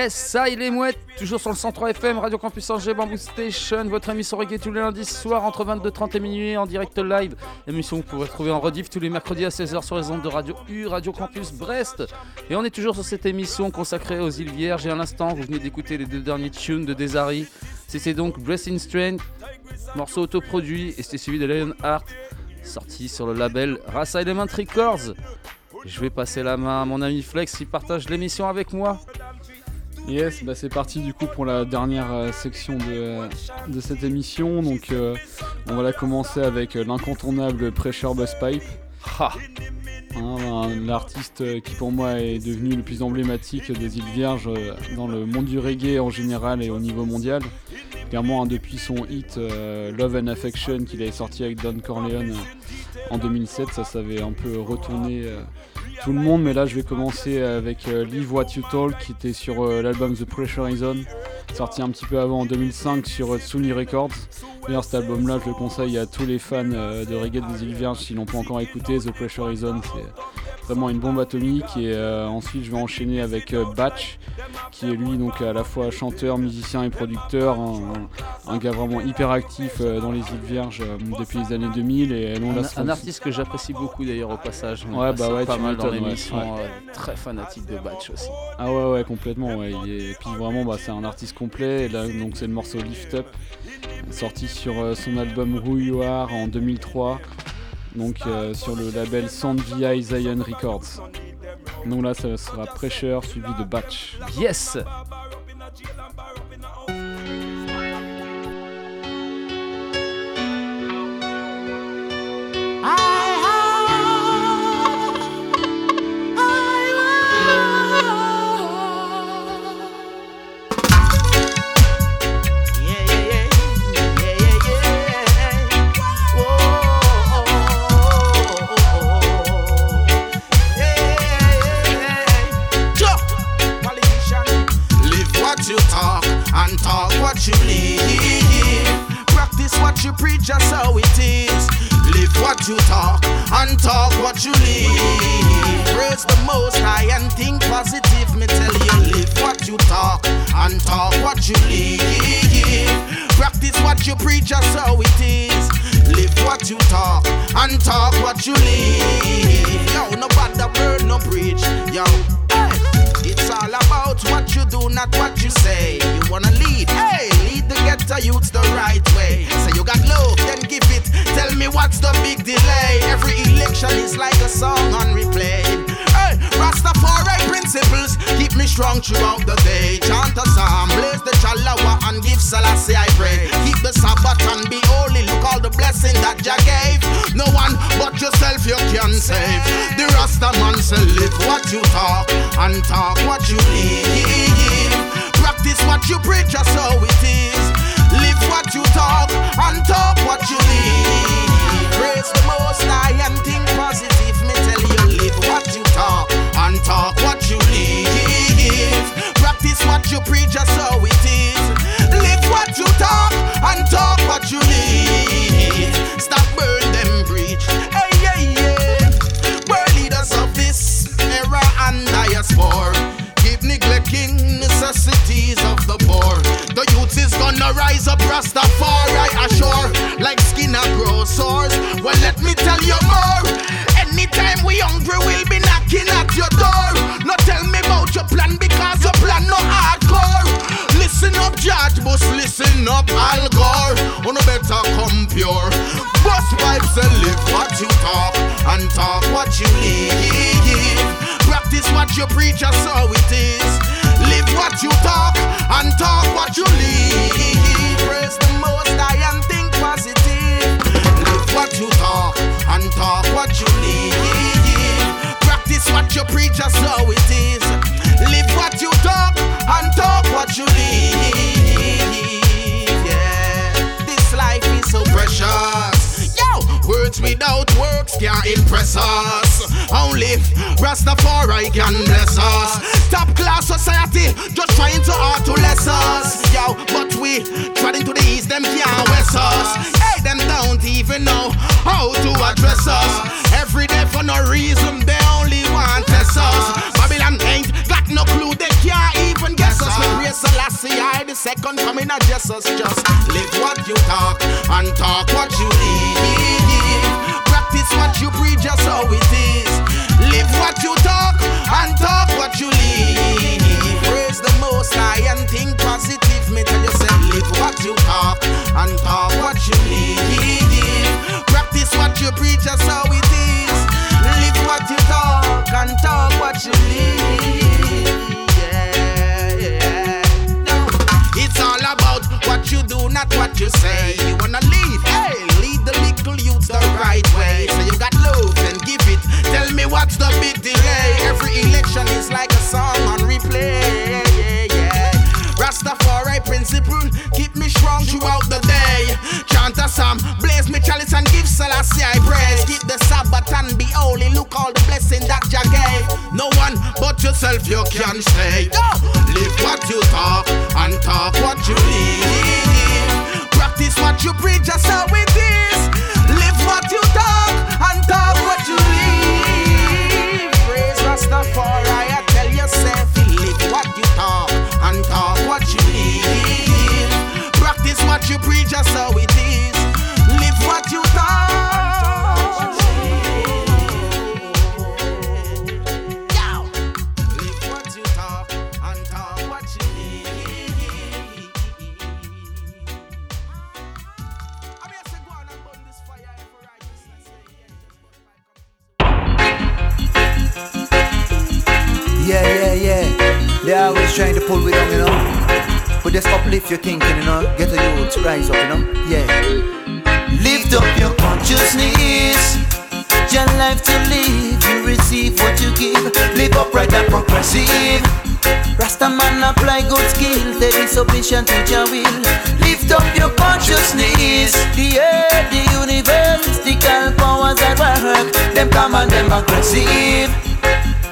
Yes, ça il est mouette, toujours sur le 103 FM, Radio Campus Angers, Bamboo Station, votre émission reggae tous les lundis soirs entre 22h30 et minuit en direct live. Émission que vous pouvez retrouver en rediff tous les mercredis à 16h sur les ondes de Radio U, Radio Campus Brest. Et on est toujours sur cette émission consacrée aux îles Vierges. Et à l'instant, vous venez d'écouter les deux derniers tunes de Desari. C'était donc Blessing Strength, morceau autoproduit, et c'était suivi de Lionheart, sorti sur le label Rasa Element Records. Je vais passer la main à mon ami Flex qui partage l'émission avec moi. Yes, bah c'est parti du coup pour la dernière euh, section de, de cette émission. Donc euh, on va la commencer avec euh, l'incontournable Pressure Buzz Pipe. Ha Hein, L'artiste euh, qui pour moi est devenu le plus emblématique des îles Vierges dans le monde du reggae en général et au niveau mondial. Clairement hein, depuis son hit euh, Love and Affection qu'il avait sorti avec Don Corleone en 2007, ça savait un peu retourner euh, tout le monde. Mais là je vais commencer avec euh, Live What You Talk qui était sur euh, l'album The Pressure Is sorti un petit peu avant en 2005 sur euh, Sony Records. D'ailleurs cet album là je le conseille à tous les fans euh, de reggae des îles Vierges s'ils n'ont pas encore écouté The Pressure Is On, c'est vraiment une bombe atomique et euh, ensuite je vais enchaîner avec euh, Batch qui est lui donc à la fois chanteur, musicien et producteur, un, gars vraiment hyper actif dans les îles Vierges depuis les années 2000 et on Un, un artiste que j'apprécie beaucoup d'ailleurs au passage. On Ouais, bah ouais, pas mal dans l'émission. Ouais. euh, très fanatique de Batch aussi. Ah ouais ouais complètement ouais. Et puis vraiment bah, c'est un artiste complet et là donc c'est le morceau Lift Up sorti sur euh, son album Who You Are en 2003 donc euh, sur le label VI Zion Records. Donc là ça sera Pressure suivi de Batch. Yes what you live. Practice what you preach, that's how it is. Live what you talk and talk what you live. Praise the most high and think positive. Me tell you, live what you talk and talk what you live. Practice what you preach, that's how it is. Live what you talk and talk what you live. Yo, no bother word, no preach. Yo, all about what you do, not what you say. You wanna lead, hey, lead the ghetto youths the right way. Say you got love, then give it. Tell me what's the big delay. Every election is like a song on replay. Rastafari principles keep me strong throughout the day. Chant a psalm, blaze the chalawa and give Selassie I pray. Keep the Sabbath and be holy. Look all the blessing that Jah gave. No one but yourself you can save. The Rasta man say live what you talk and talk what you live. Practice what you preach, that's how it is. Live what you talk and talk what you live. Praise the Most High and think Practice what you preach, that's how it is. Live what you talk and talk what you live. Stop burn them preach. Hey, yeah, yeah. We're leaders of this era and diaspora. Keep neglecting necessities of the poor. The youth is gonna rise up, Rastafari ashore. Like skin a grow sores. Well, let me tell you more. Anytime we hungry, we'll be knocking at your door. No tell me Listen up, listen up, Al Gore. Oh, no better come pure. Bust pipes and live what you talk and talk what you live. Practice what you preach, that's how it is. Live what you talk and talk what you live. Praise the most high and think positive. Live what you talk and talk what you live. Practice what you preach, that's how it is. Live what you talk and talk what you live. Precious. Yo, words without works can't impress us. Only Rastafari can bless us. Top class society just trying to hard to less us. Yo, but we trying to the east, them can't west us. Hey, them don't even know how to address us. Every day for no reason, they only want us. Babylon ain't no clue, they can't even guess us. Selassie, I the second coming of Jesus. Just live what you talk and talk what you live. Practice what you preach, just how it is. Live what you talk and talk what you live. Praise the Most High and think positive. Me tell you, say, live what you talk and talk what you live. Practice what you preach, just how it is. Live what you talk and talk what you live. Not what you say. You wanna lead, hey, lead the little youths the right way. So you got love and give it. Tell me what's the big delay? Every election is like a song on replay. Rastafari principle keep me strong throughout the day. Chant a psalm, blaze me chalice and give Selassie I praise. Keep the Sabbath and be holy. Look all the blessing that Jah gave. No one but yourself you can stay. No. Live what you talk and talk what you live. Practice what you preach, just how it is. Live what you talk and talk what you live. Praise Rastafari, I tell yourself, live what you talk and talk what you live. Practice what you preach, how Yeah, yeah, yeah. They always trying to pull we down, you know. But just uplift your thinking, you know. Get a youth, rise up, you know. Yeah. Lift up your consciousness. Your life to live, you receive what you give. Live upright and progressive. Rasta man apply good skills, there is submission to your will. Lift up your consciousness. The earth, the universe, mystical powers at work. Them come and them aggressive.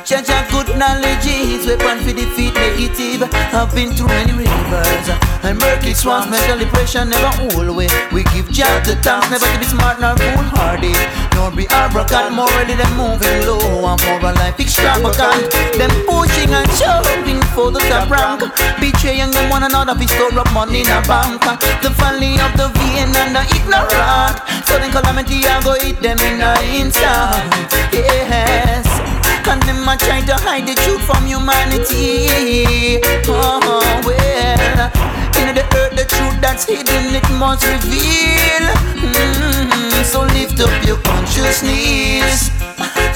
Judge a good knowledge is weapon for defeat negative. I've been through many rivers and murky swamps. Mentally pressure never hold away. We give job the thanks, never to be smart nor foolhardy, nor be arrogant. Morally them moving low and for a life extravagant. Them pushing and shoving for the top rank, betraying them one another. We store up money in a bank. The folly of the vain and the ignorant. Sudden calamity I go hit them in an instant. Yes. And them a try to hide the truth from humanity. Oh well, in the earth the truth that's hidden it must reveal. Mm, so lift up your consciousness.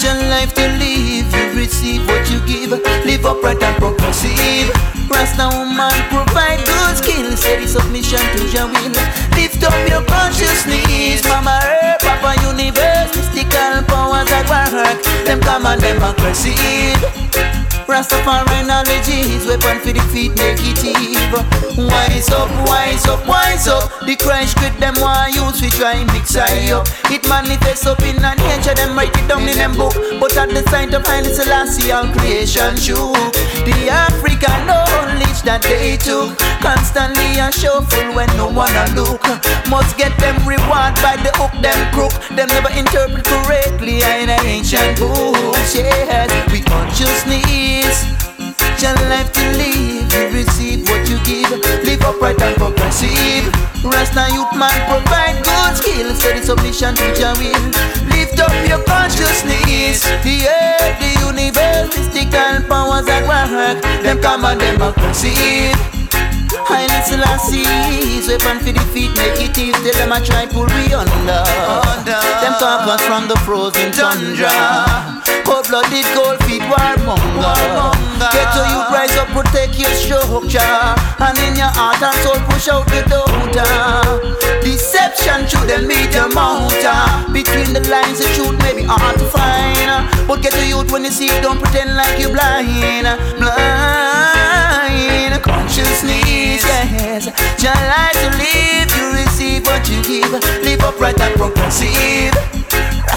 Your life to live, you receive what you give. Live upright and progressive. Rasta woman provide good skills, steady submission to your will. Lift up your consciousness, Mama Earth, Papa Universe, mystical powers at work. Them come and them aggressive. Rastafari knowledge is weapon for defeat negative. Wise up, wise up, wise up. The Christ with them want use we try and mix I up. It manifests up in a nature, them write it down in them book. But at the sight of Haile Selassie, all creation shook. The African knowledge that they took constantly a shuffle when no one a look. Must get them reward by the hook, them crook. Them never interpret correctly in an ancient books. Yes, we consciousness. Your life to live, you receive what you give. Live upright and progressive. Rasta youth man provide good skills, steady submission to your will. Lift up your consciousness. The earth, the universe, mystical powers at work. Them come and aggressive. Haile Selassie's weapon for defeat Make negative Tell them I try pull we under, Them talk us from the frozen tundra. Cold-blooded gold feet warmonger Get to you rise up, protect your structure. And in your heart and soul push out the doubter Deception through the media mounter Between the lines the truth may be hard to find. But get to youth when you see it, don't pretend like you're blind. Blind consciousness, yes. Your life to live, you receive what you give. Live upright and progressive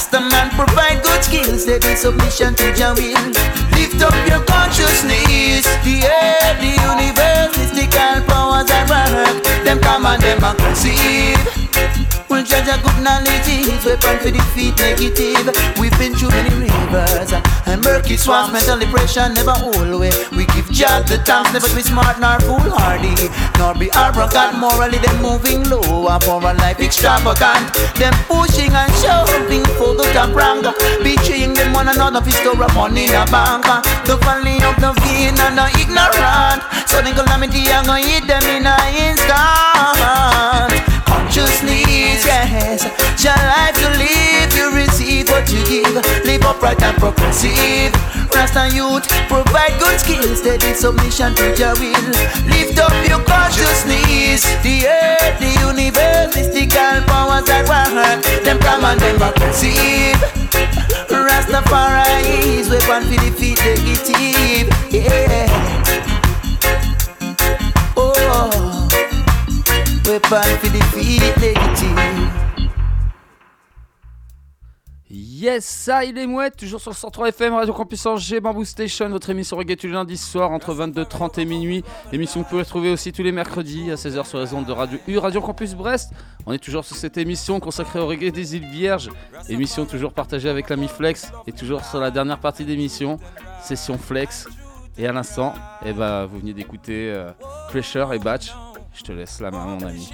Rasta man provide good skills, steady submission to your will. Lift up your consciousness, the earth, the universe, mystical powers at work. Them come and them aggressive. Well, judge a good knowledge is weapon for defeat negative. We've been through many rivers and murky swamps. Mental depression never always. We give judge the thanks, never be smart nor foolhardy, nor be arrogant. Morally, them moving low, and for a life extravagant. Them pushing and shoving for the top rank, betraying them one another for store money in a bank. The valley of the vain and the ignorant. The calamity I'm gonna hit them in an instant. Consciousness, yes. Your life to live, you receive what you give. Live upright and progressive. Rasta youth, provide good skills, steady submission to your will. Lift up your consciousness. The earth, the universe, mystical powers that work. Them come and them progressive. Rastafari is weapon for defeat negative. Yeah. Oh, Yes, ça il est mouette, toujours sur le 103 FM, Radio Campus Angers, Bamboo Station, votre émission reggae tous les lundis soir entre 22h30 et minuit. Émission que vous pouvez retrouver aussi tous les mercredis à 16h sur les ondes de Radio U, Radio Campus Brest. On est toujours sur cette émission consacrée au reggae des îles Vierges. Émission toujours partagée avec l'ami Flex et toujours sur la dernière partie d'émission, session Flex. Et à l'instant, eh ben, vous venez d'écouter euh, et Batch. Je te laisse la main, mon ami.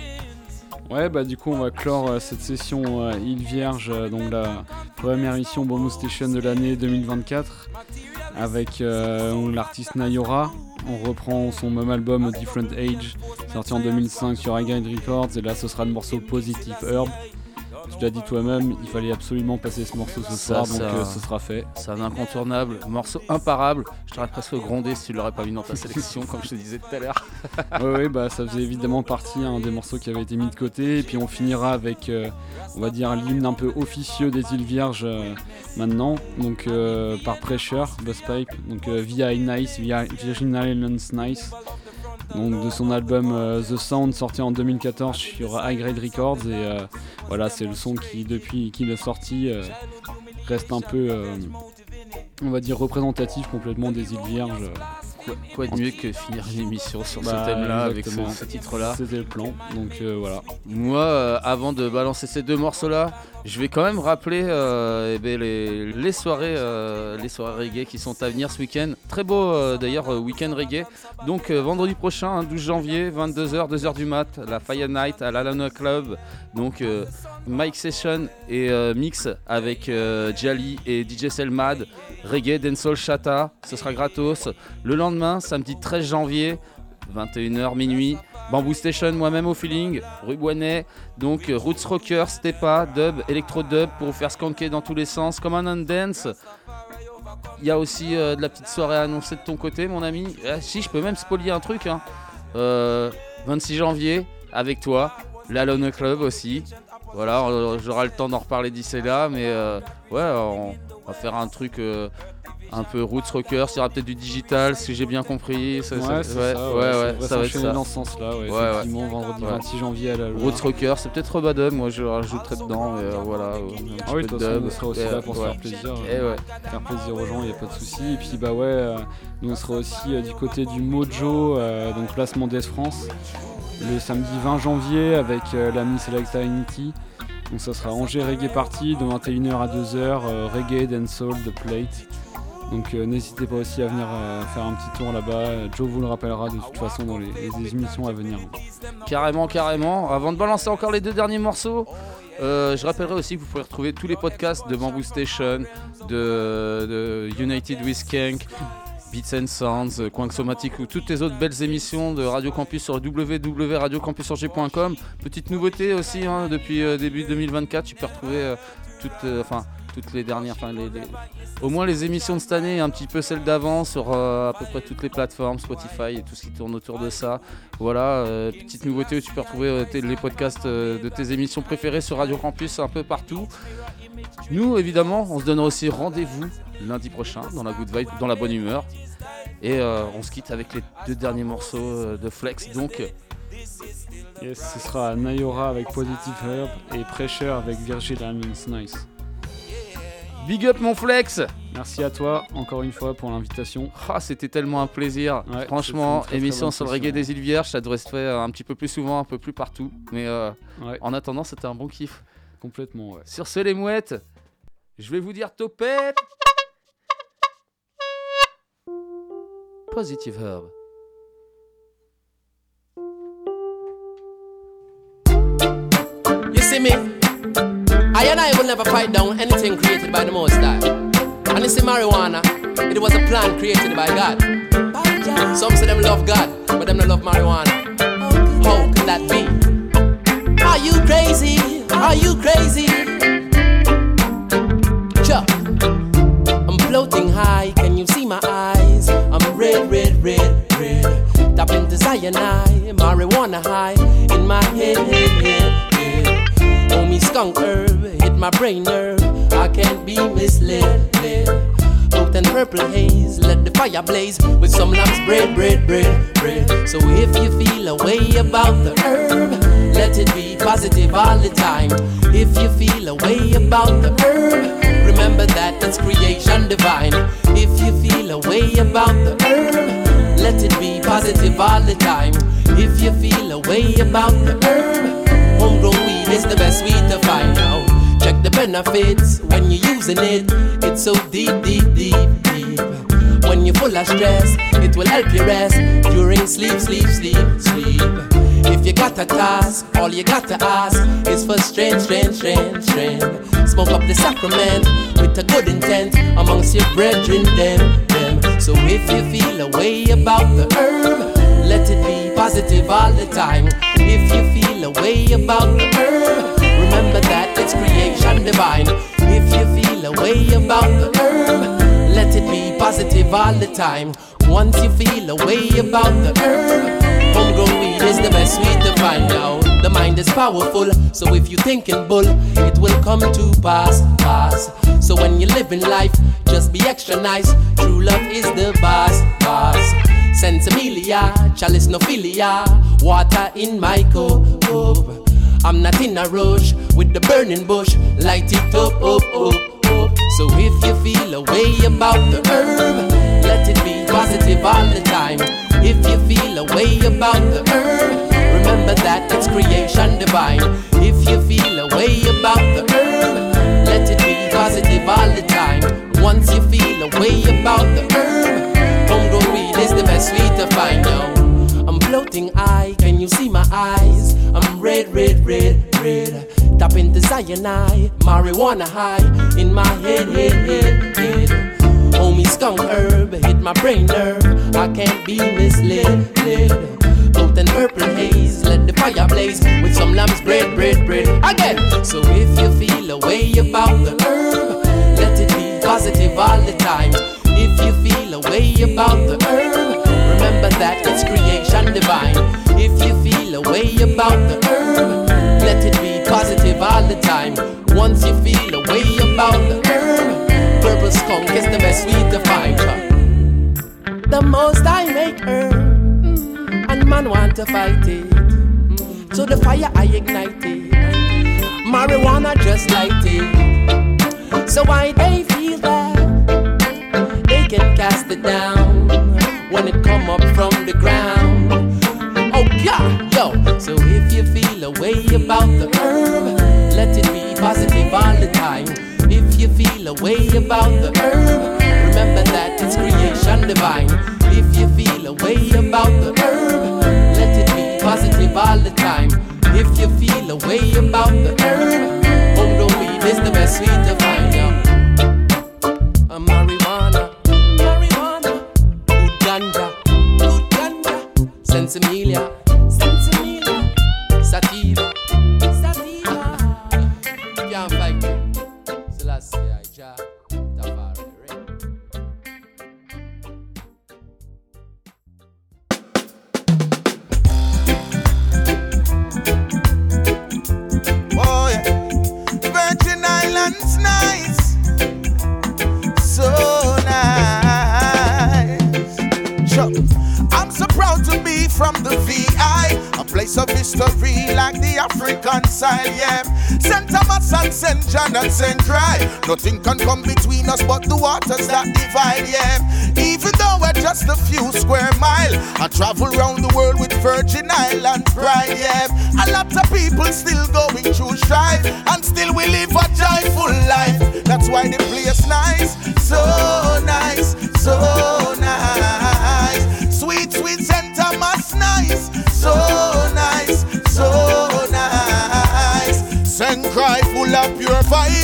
Ouais, bah du coup, on va clore euh, cette session euh, Île Vierge, euh, donc la première émission Bamboo Station de l'année 2024, avec euh, l'artiste Nayora. On reprend son même album Different Age, sorti en 2005 sur Grade Records, et là ce sera le morceau Positive Herb. Tu l'as dit toi-même, il fallait absolument passer ce morceau ce Ça, soir, donc ça- euh, ce sera fait. C'est un incontournable, morceau imparable. Je t'aurais presque grondé si tu l'aurais pas mis dans ta sélection, comme je te disais tout à l'heure. [LAUGHS] ouais, bah ça faisait évidemment partie hein, des morceaux qui avaient été mis de côté. Et puis on finira avec, euh, on va dire, l'hymne un peu officieux des îles Vierges euh, maintenant. Donc par Pressure, Busspipe, donc via Nice, via Virgin Islands Nice. Donc de son album euh, The Sound sorti en 2014 sur High Grade Records. Et euh, voilà, c'est le son qui, depuis qu'il est sorti, euh, reste un peu, on va dire, représentatif complètement des îles Vierges. Quoi, quoi de mieux que finir une émission sur Bah, ce thème-là avec ce, titre-là C'était le plan, donc euh, voilà. Moi, euh, avant de balancer ces deux morceaux-là, je vais quand même rappeler euh, eh ben, les, les soirées, les soirées reggae qui sont à venir ce week-end. Très beau d'ailleurs week-end reggae. Donc vendredi prochain, hein, 12 janvier, 22h, 2h du mat, la Fire Night à l'Alana Club. Donc Mike Session et euh, mix avec euh, Jali et DJ Selmad, reggae, dancehall, chata. Ce sera gratos. Le lendemain, samedi 13 janvier, 21h minuit. Bamboo Station, moi-même au feeling, rue Boinet. Donc Roots Rocker, Stepa, Dub, Electro Dub pour vous faire skanker dans tous les sens, comme un dance. Il y a aussi euh, de la petite soirée à annoncer de ton côté, mon ami. Ah, si, je peux même spolier un truc. hein. Euh, 26 janvier, avec toi, la Lone Club aussi. Voilà, on- j'aurai le temps d'en reparler d'ici là, mais euh, ouais, on va faire un truc euh, un peu roots rocker. Il y aura peut-être du digital, si j'ai bien compris. Ça, Ouais, ça- ouais, ça, ouais, ouais, ouais, ça va ça va être ça. dans ce sens-là, ouais, Ouais, ouais. effectivement, vendredi 26 janvier à la Loire. Roots rocker, c'est peut-être Rebadum, moi je rajouterai dedans, mais euh, voilà. petit Ah oui, peu de dub. on sera aussi Et, là pour se ouais. faire plaisir. Et euh, ouais. Faire plaisir aux gens, il n'y a pas de souci. Et puis, bah ouais, euh, nous on sera aussi euh, du côté du Mojo, euh, donc place Mondes France, le samedi 20 janvier avec euh, l'ami Selecta Unity. Donc ça sera Angers Reggae Party de 21h à 2h, euh, Reggae, Dancehall, The Plate. Donc euh, n'hésitez pas aussi à venir faire un petit tour là-bas. Joe vous le rappellera de toute façon dans les, émissions à venir. Carrément, carrément. Avant de balancer encore les deux derniers morceaux, je rappellerai aussi que vous pouvez retrouver tous les podcasts de Bamboo Station, de, de United with Skank, Beats and Sounds, Quanksomatic ou toutes les autres belles émissions de Radio Campus sur www.radiocampusangers.com. Petite nouveauté aussi hein, depuis euh, début 2024, tu peux retrouver euh, toutes, euh, toutes les dernières, enfin, les- au moins les émissions de cette année, et un petit peu celles d'avant sur euh, à peu près toutes les plateformes, Spotify et tout ce qui tourne autour de ça. Voilà, euh, petite nouveauté où tu peux retrouver euh, les podcasts de tes émissions préférées sur Radio Campus un peu partout. Nous, évidemment, on se donnera aussi rendez-vous lundi prochain dans la good vibe, dans la bonne humeur. Et on se quitte avec les deux derniers morceaux de Flex. Donc, ce sera Nayora avec Positive Herb et Pressure avec Virgil Islands Nice. Big up mon Flex Merci à toi encore une fois pour l'invitation. Ah, c'était tellement un plaisir. Ouais, Franchement, très, émission très sur le reggae des îles Vierges, ça devrait se faire un petit peu plus souvent, un peu plus partout. Mais euh, Ouais. en attendant, c'était un bon kiff. Complètement, ouais. Sur ce, les mouettes, je vais vous dire topette. Positive Herb. You see me? I and I will never fight down anything created by the Most High. And you see marijuana, it was a plan created by God. Some say them love God, but them don't love marijuana. How could that be? Are you crazy? Are you crazy? Chuck, I'm floating high, can you see my eyes? I'm red, red, red, red. Tap into cyanide, marijuana high in my head, head, head. Skunk herb, hit my brain nerve. I can't be misled. led. Out and purple haze, let the fire blaze with some lamb's bread, bread, bread, bread. So if you feel a way about the herb, let it be positive all the time. If you feel a way about the herb, remember that it's creation divine. If you feel a way about the herb, let it be positive all the time. If you feel a way about the herb, is the best weed to find out. Check the benefits when you're using it. It's so deep, deep, deep, deep. When you're full of stress, it will help you rest during sleep, sleep, sleep, sleep. If you got a task, all you got to ask is for strength, strength, strength, strength. Smoke up the sacrament with a good intent amongst your brethren, them, them. So if you feel a way about the herb, let it be positive all the time. If you feel a way about the herb, remember that it's creation divine. If you feel a way about the herb, let it be positive all the time. Once you feel a way about the herb, homegrown weed is the best weed to find out. The mind is powerful, so if you thinking bull, it will come to pass, pass. So when you live in life, just be extra nice. True love is the boss, boss. Sensimilia, chalice no philia, water in my cup. I'm not in a rush with the burning bush, light it up, up, up, up. So if you feel a way about the herb, let it be positive all the time. If you feel a way about the herb, remember that it's creation divine. If you feel a way about the herb, let it be positive all the time. Once you feel a way about the herb, is the best weed to find. I'm floating high, can you see my eyes? I'm red, red, red, red. Tap into cyanide, marijuana high in my head, head, head, head. Homie skunk herb, hit my brain nerve. I can't be misled, led. Out and purple haze, let the fire blaze with some lamb's bread, bread, bread. Again, so if you feel a way about the herb, let it be positive all the time. If you feel a way about the herb, remember that it's creation divine. If you feel a way about the herb, let it be positive all the time. Once you feel a way about the herb, purple skunk is the best weed to find. The most I make herb, mm, and man want to fight it. Mm, so the fire I ignite it, marijuana just light it. So why they feel that cast it down when it come up from the ground. Oh yeah, yo. So if you feel a way about the herb, let it be positive all the time. If you feel a way about the herb, remember that it's creation divine. If you feel a way about the herb, let it be positive all the time. If you feel a way about the herb, ganja, of history like the African reconcile, yeah. St. Thomas and St. John and St. Nothing can come between us but the waters that divide, yeah. Even though we're just a few square mile, I travel around the world with Virgin Island pride, yeah. A lot of people still going through strife, and still we live a joyful life. That's why the place nice, so nice, so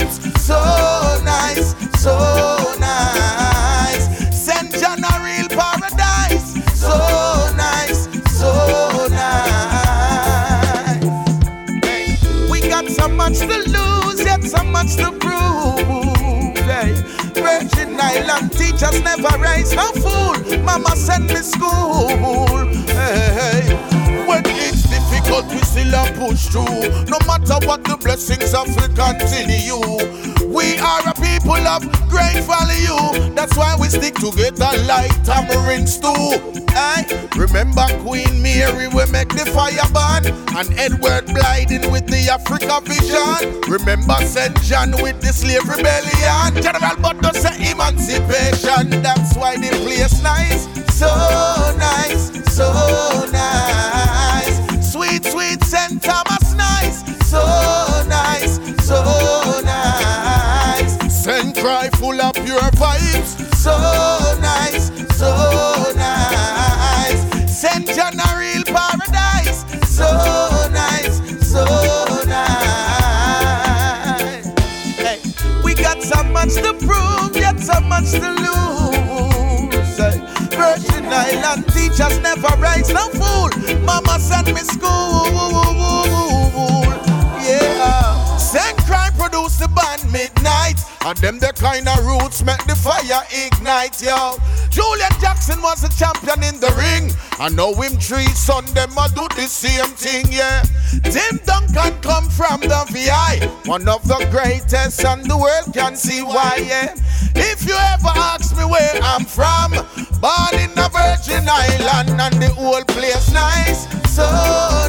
so nice, so nice. St. John a real paradise, so nice, so nice. We got so much to lose, yet so much to prove. Hey. Virgin Island teachers never raise no fool. Mama sent me school. We still a push through. No matter what the blessings of we continue. We are a people of great value. That's why we stick together like tamarind stew. Hey, remember Queen Mary, we make the fire burn. And Edward Blyden with the Africa vision. Remember St. John with the slave rebellion. General Buddhoe say emancipation. That's why the place nice, so nice, so nice. Sweet, sweet St. Thomas nice, so nice, so nice. St. Croix full of pure vibes, so nice, so nice. St. John a real paradise, so nice, so nice. Hey, we got so much to prove, yet so much to lose. Island teachers never raise no fool. Mama send me school. And them the kind of roots make the fire ignite, yo. Julian Jackson was a champion in the ring. I know him three son, them a do the same thing, yeah. Tim Duncan come from the VI, one of the greatest, and the world can see why, yeah. If you ever ask me where I'm from, born in a Virgin Island, and the whole place nice, so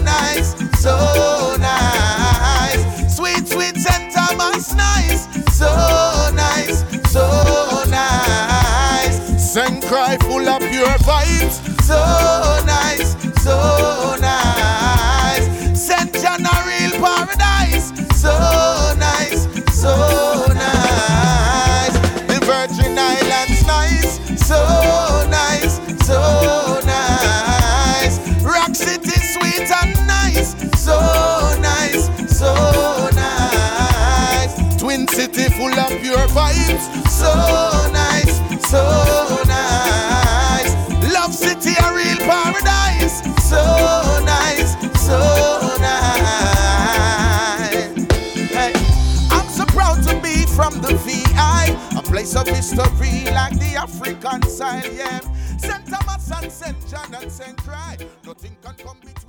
nice, so nice. Sweet, sweet St. Thomas, nice, so nice, so nice. St. Croix full of pure vibes, so nice, so nice. City full of pure vibes, so nice, so nice. Love City a real paradise, so nice, so nice. Hey, I'm so proud to be from the VI, a place of history like the African side, yeah. St. Thomas and St. John and St. Croix, nothing can come between